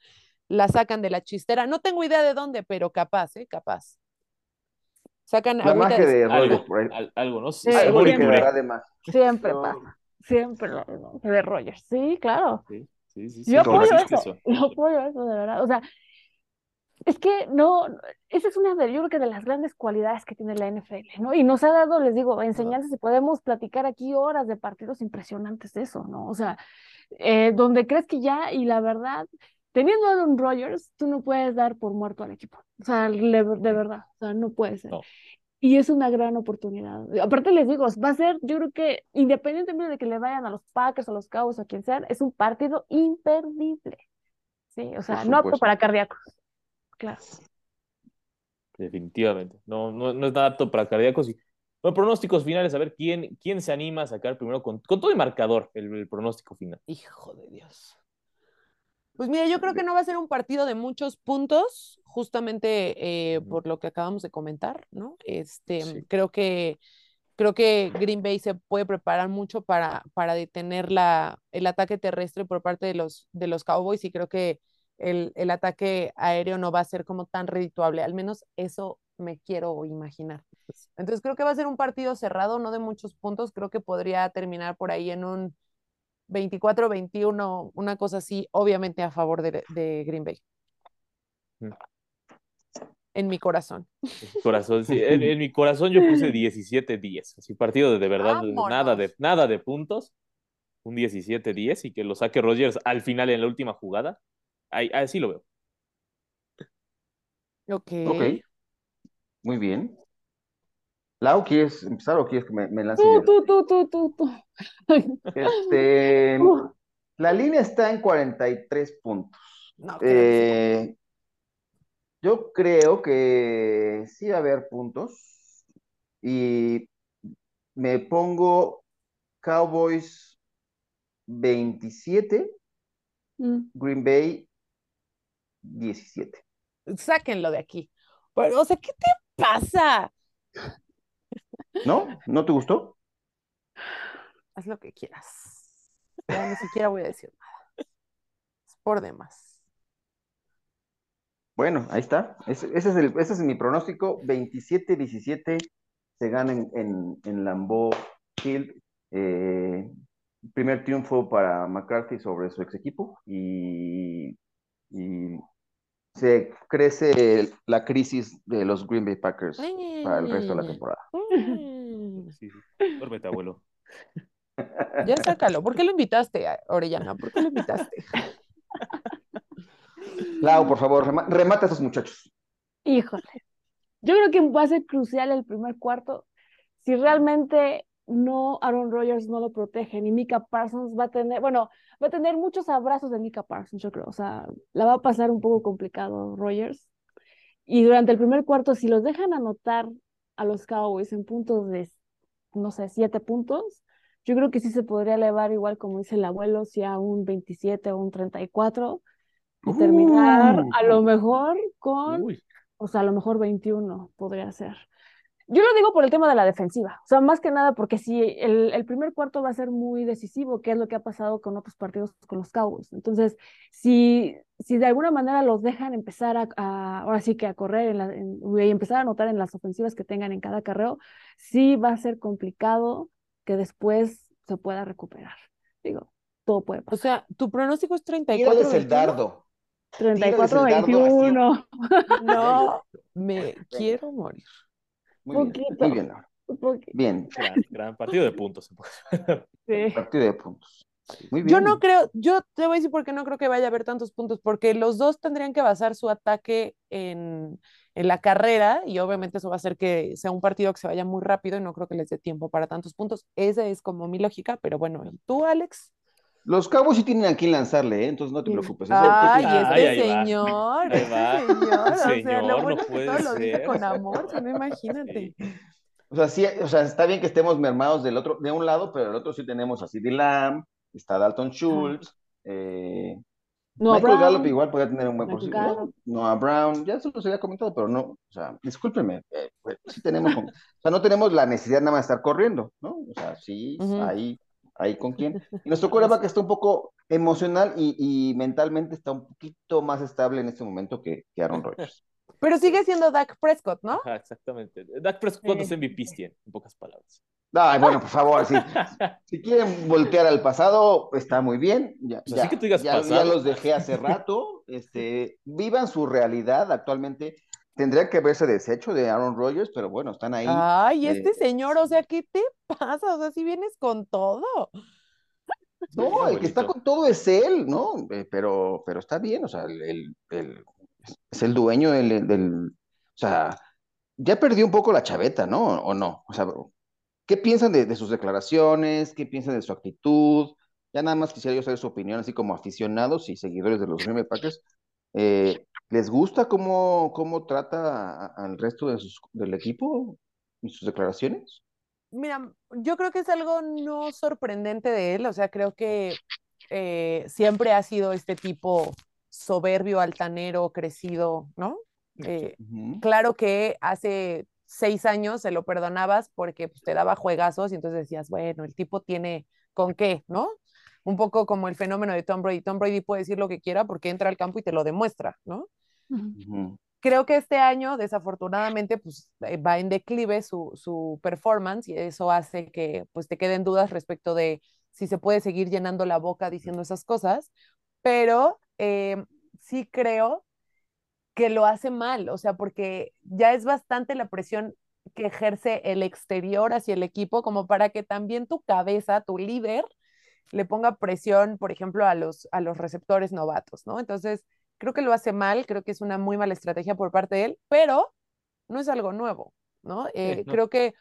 la sacan de la chistera. No tengo idea de dónde, pero capaz, ¿eh? Capaz. Sacan la magia de, algo, algo, ¿no? Sí, siempre, siempre pasa. Siempre de Rogers. Sí, claro. Sí, sí, sí, yo apoyo eso. Yo apoyo eso, de verdad. O sea, es que no, esa es una de, yo creo que de las grandes cualidades que tiene la NFL, ¿no? Y nos ha dado, les digo, enseñanzas y podemos platicar aquí horas de partidos impresionantes de eso, ¿no? O sea, eh, donde crees que ya, y la verdad, teniendo a Aaron Rodgers, tú no puedes dar por muerto al equipo. O sea, de verdad, o sea, no puede ser. Y es una gran oportunidad. Aparte les digo, va a ser, yo creo que independientemente de que le vayan a los Packers, a los Cowboys, a quien sea, es un partido imperdible. Sí, o sea, no apto para cardíacos. Claro. Definitivamente. No, no, no es nada apto para cardíacos. Y bueno, pronósticos finales, a ver quién, quién se anima a sacar primero con, con todo el marcador, el, pronóstico final. Hijo de Dios. Pues mira, yo creo que no va a ser un partido de muchos puntos, justamente eh, por lo que acabamos de comentar, ¿no? Este, creo que creo que Green Bay se puede preparar mucho para, para detener la, el ataque terrestre por parte de los, de los Cowboys y creo que el, el ataque aéreo no va a ser como tan redituable, al menos eso me quiero imaginar. Entonces creo que va a ser un partido cerrado, no de muchos puntos, creo que podría terminar por ahí en un 24-21, una cosa así, obviamente a favor de, Green Bay. Mm. En mi corazón. Corazón, sí. En, mi corazón yo puse 17-10. Así partido de, de verdad, nada de, nada de puntos. Un 17-10 y que lo saque Rogers al final en la última jugada. Ahí, así lo veo. Ok. Ok. Muy bien. Lau, ¿quieres empezar o quieres que me, lance tú, Tú, tú, tú, tú, tú. Este, la línea está en 43 puntos. Eh, yo creo que sí va a haber puntos y me pongo Cowboys 27, mm. Green Bay 17. Sáquenlo de aquí. O sea, ¿qué te pasa? ¿No? ¿No te gustó? Haz lo que quieras. Ya ni siquiera voy a decir nada. Es por demás. Bueno, ahí está. Ese, es, el, ese es mi pronóstico. 27-17 se ganan en, en Lambeau Hill. Eh, primer triunfo para McCarthy sobre su ex equipo y, y se crece la crisis de los Green Bay Packers para el resto de la temporada. Sí, Duérmete, abuelo. Ya sácalo. ¿Por qué lo invitaste, Orellana? ¿Por qué lo invitaste? Lau, por favor, remata a esos muchachos. Híjole. Yo creo que va a ser crucial el primer cuarto. Si realmente no Aaron Rodgers no lo protege, ni Mika Parsons va a tener, bueno, va a tener muchos abrazos de Mika Parsons, yo creo, o sea, la va a pasar un poco complicado Rodgers. Y durante el primer cuarto, si los dejan anotar a los Cowboys en puntos de, no sé, siete puntos, yo creo que sí se podría elevar igual como dice el abuelo, si a un 27 o un 34 y terminar a lo mejor con, o sea, a lo mejor 21 podría ser. Yo lo digo por el tema de la defensiva, o sea, más que nada porque si el, el, primer cuarto va a ser muy decisivo, que es lo que ha pasado con otros partidos con los Cowboys. Entonces, si, si de alguna manera los dejan empezar a, ahora sí que a correr en la, y empezar a anotar en las ofensivas que tengan en cada carreo, sí va a ser complicado que después se pueda recuperar. Digo, todo puede pasar. O sea, tu pronóstico es 34 el dardo. 34-21. No, me quiero morir. Muy bien, muy bien, Bien. Gran, partido de puntos. Sí. Partido de puntos. Muy bien. Yo no creo, yo te voy a decir por qué no creo que vaya a haber tantos puntos, porque los dos tendrían que basar su ataque en, en la carrera y obviamente eso va a hacer que sea un partido que se vaya muy rápido y no creo que les dé tiempo para tantos puntos. Esa es como mi lógica, pero bueno, ¿tú, Alex? Los cabos sí tienen a quién lanzarle, ¿eh? entonces no te preocupes. Ay, este señor, este señor, o sea, lo bueno no todo lo dice con amor, si no imagínate. O sea, sí, o sea, está bien que estemos mermados del otro, de un lado, pero del otro sí tenemos a CeeDee Lamb, está Dalton Schultz, eh, no, Michael Brown, Gallup igual podría tener un buen posible. No, a Brown, ya se los había comentado, pero no, o sea, discúlpeme, eh, pues, sí tenemos, o sea, no tenemos la necesidad nada más de estar corriendo, ¿no? O sea, sí, ahí ahí con quién. Y nuestro coreback está un poco emocional y, mentalmente está un poquito más estable en este momento que, Aaron Rodgers. Pero sigue siendo Dak Prescott, ¿no? exactamente. Dak Prescott es MVP tiene, en pocas palabras. Ay, bueno, por favor, si, si quieren voltear al pasado, está muy bien. Ya, ya, que tú digas ya, ya, los dejé hace rato. Este, vivan su realidad actualmente. Tendría que haberse deshecho de Aaron Rodgers, pero bueno, están ahí. Ay, este eh, señor, o sea, ¿qué te pasa? O sea, si vienes con todo. No, el que está con todo es él, ¿no? Eh, pero, pero está bien, o sea, el, el, es el dueño del, del, o sea, ya perdió un poco la chaveta, ¿no? ¿O no? O sea, ¿qué piensan de, de, sus declaraciones? ¿Qué piensan de su actitud? Ya nada más quisiera yo saber su opinión, así como aficionados y seguidores de los Green Bay Packers. Eh, ¿Les gusta cómo, cómo trata al resto de sus, del equipo y sus declaraciones? Mira, yo creo que es algo no sorprendente de él, o sea, creo que eh, siempre ha sido este tipo soberbio, altanero, crecido, ¿no? Eh, claro que hace seis años se lo perdonabas porque pues, te daba juegazos y entonces decías, bueno, el tipo tiene con qué, ¿no? Un poco como el fenómeno de Tom Brady. Tom Brady puede decir lo que quiera porque entra al campo y te lo demuestra, ¿no? Creo que este año, desafortunadamente, pues eh, va en declive su, su, performance y eso hace que pues te queden dudas respecto de si se puede seguir llenando la boca diciendo esas cosas, pero eh, sí creo que lo hace mal, o sea, porque ya es bastante la presión que ejerce el exterior hacia el equipo como para que también tu cabeza, tu líder, le ponga presión, por ejemplo, a los, a los receptores novatos, ¿no? Entonces, creo que lo hace mal, creo que es una muy mala estrategia por parte de él, pero no es algo nuevo, ¿no? Eh, creo que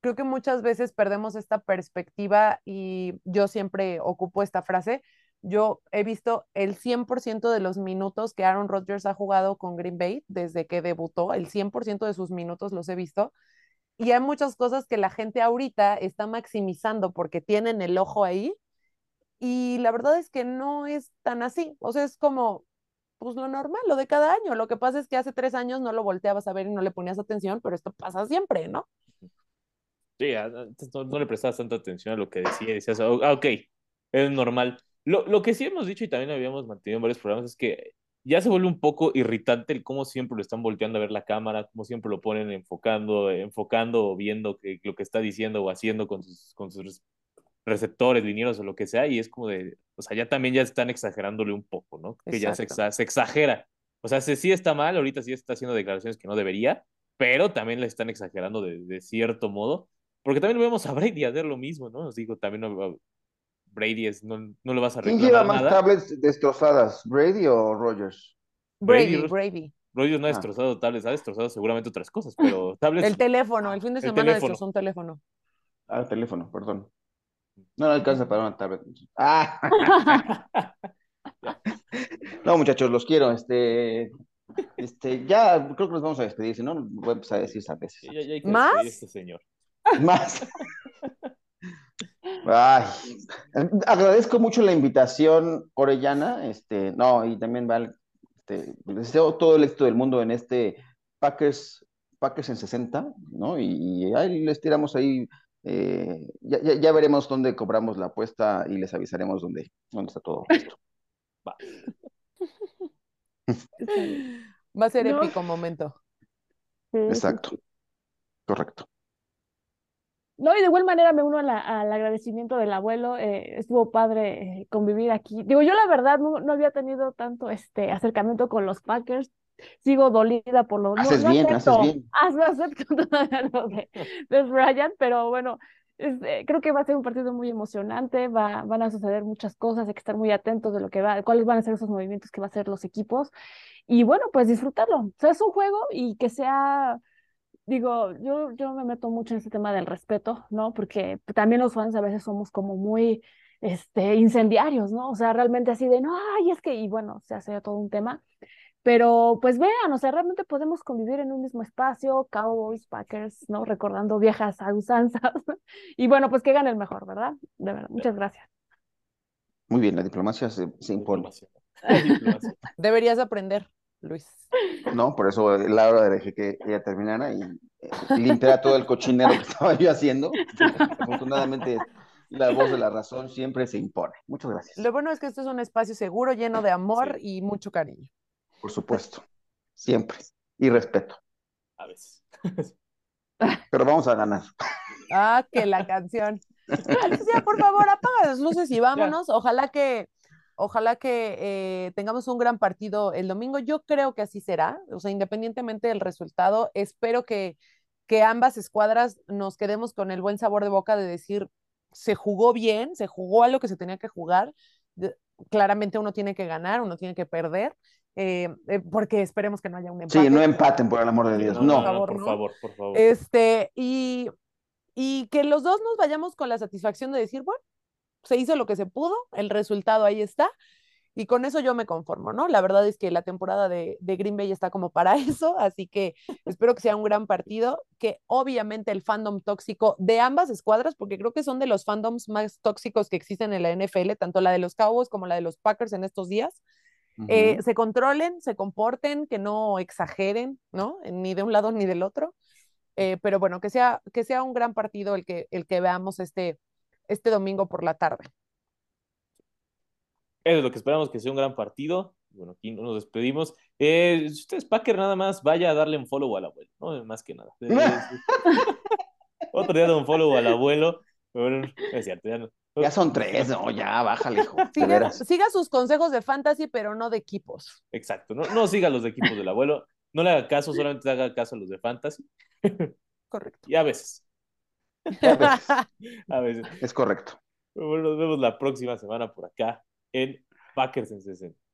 creo que muchas veces perdemos esta perspectiva y yo siempre ocupo esta frase. Yo he visto el 100% de los minutos que Aaron Rodgers ha jugado con Green Bay desde que debutó, el 100% de sus minutos los he visto. Y hay muchas cosas que la gente ahorita está maximizando porque tienen el ojo ahí y la verdad es que no es tan así. O sea, es como, pues lo normal, lo de cada año. Lo que pasa es que hace tres años no lo volteabas a ver y no le ponías atención, pero esto pasa siempre, ¿no? Sí, no, le prestabas tanta atención a lo que decía. Decías, ah, ok, es normal. Lo, lo que sí hemos dicho y también habíamos mantenido en varios programas es que ya se vuelve un poco irritante el cómo siempre lo están volteando a ver la cámara, cómo siempre lo ponen enfocando, enfocando o viendo que, lo que está diciendo o haciendo con sus, con sus receptores, linieros o lo que sea, y es como de, o sea, ya también ya están exagerándole un poco, ¿no? Que ya se, exagera. O sea, sí está mal, ahorita sí está haciendo declaraciones que no debería, pero también le están exagerando de, cierto modo, porque también vemos a Brady hacer lo mismo, ¿no? Os digo, también no, Brady es, no, no lo vas a reclamar ¿Quién lleva más tablets destrozadas, Brady o Rogers? Brady, Brady. Rogers no ha ah. destrozado tablets, ha destrozado seguramente otras cosas, pero tablets... El teléfono, el fin de semana destrozó un teléfono. Ah, el teléfono, perdón. No, no alcanza para una tablet. Ah. no, muchachos, los quiero. Este, Este, ya creo que nos vamos a despedir, si no, voy a empezar a decir veces. ¿Más? Este señor. Más. Ay, agradezco mucho la invitación, Orellana. Este, no, y también Val, este, deseo todo el éxito del mundo en este Packers, Packers en 60, ¿no? Y, ahí les tiramos ahí. Eh, ya, ya, veremos dónde cobramos la apuesta y les avisaremos dónde, dónde está todo esto. Va. Va a ser épico momento. Exacto. Correcto. No, y de igual manera me uno al agradecimiento del abuelo. Eh, estuvo padre eh, convivir aquí. Digo, yo la verdad no, no, había tenido tanto este acercamiento con los Packers. Sigo dolida por lo haces no, bien, haces bien. acepto lo de, de pero bueno, este, creo que va a ser un partido muy emocionante, va, van a suceder muchas cosas, hay que estar muy atentos de lo que va, cuáles van a ser esos movimientos que va a hacer los equipos y bueno, pues disfrutarlo. O sea, es un juego y que sea, digo, yo, yo me meto mucho en ese tema del respeto, ¿no? Porque también los fans a veces somos como muy este, incendiarios, ¿no? O sea, realmente así de, no, ay, es que, y bueno, se hace todo un tema. Pero pues vean, o sea, realmente podemos convivir en un mismo espacio, Cowboys, Packers, ¿no? Recordando viejas usanzas. y bueno, pues que gane el mejor, ¿verdad? De verdad, muchas gracias. Muy bien, la diplomacia se, se impone. Deberías aprender, Luis. No, por eso la hora dejé que ella terminara y eh, limpiara todo el cochinero que estaba yo haciendo. Afortunadamente, la voz de la razón siempre se impone. Muchas gracias. Lo bueno es que esto es un espacio seguro, lleno de amor y mucho cariño. Por supuesto, siempre. Y respeto. A veces. Pero vamos a ganar. Ah, que la canción. Alicia, por favor, apaga las luces y vámonos. Ojalá que, ojalá que eh, tengamos un gran partido el domingo. Yo creo que así será. O sea, independientemente del resultado, espero que, que ambas escuadras nos quedemos con el buen sabor de boca de decir, se jugó bien, se jugó a lo que se tenía que jugar. Claramente uno tiene que ganar, uno tiene que perder eh, eh, porque esperemos que no haya un empate. Sí, no empaten, por el amor de Dios, no. por, favor, por favor, por favor. Este, y, y que los dos nos vayamos con la satisfacción de decir, bueno, se hizo lo que se pudo, el resultado ahí está, y con eso yo me conformo, ¿no? La verdad es que la temporada de, de, Green Bay está como para eso, así que espero que sea un gran partido, que obviamente el fandom tóxico de ambas escuadras, porque creo que son de los fandoms más tóxicos que existen en la NFL, tanto la de los Cowboys como la de los Packers en estos días, eh, se controlen, se comporten, que no exageren, ¿no? Ni de un lado ni del otro. Eh, pero bueno, que sea, que sea un gran partido el que, el que veamos este, este domingo por la tarde. Es lo que esperamos que sea un gran partido. Bueno, aquí nos despedimos. Eh, si usted es Packer, nada más vaya a darle un follow al abuelo, ¿no? Más que nada. Otro día de un follow al abuelo. Bueno, es cierto, ya no. Ya son tres, no, ya, bájale, hijo. Siga, sus consejos de fantasy, pero no de equipos. Exacto, no, no siga los de equipos del abuelo, no le haga caso, solamente haga caso a los de fantasy. Correcto. Y a veces. a veces. Es correcto. Bueno, nos vemos la próxima semana por acá en Packers en 60.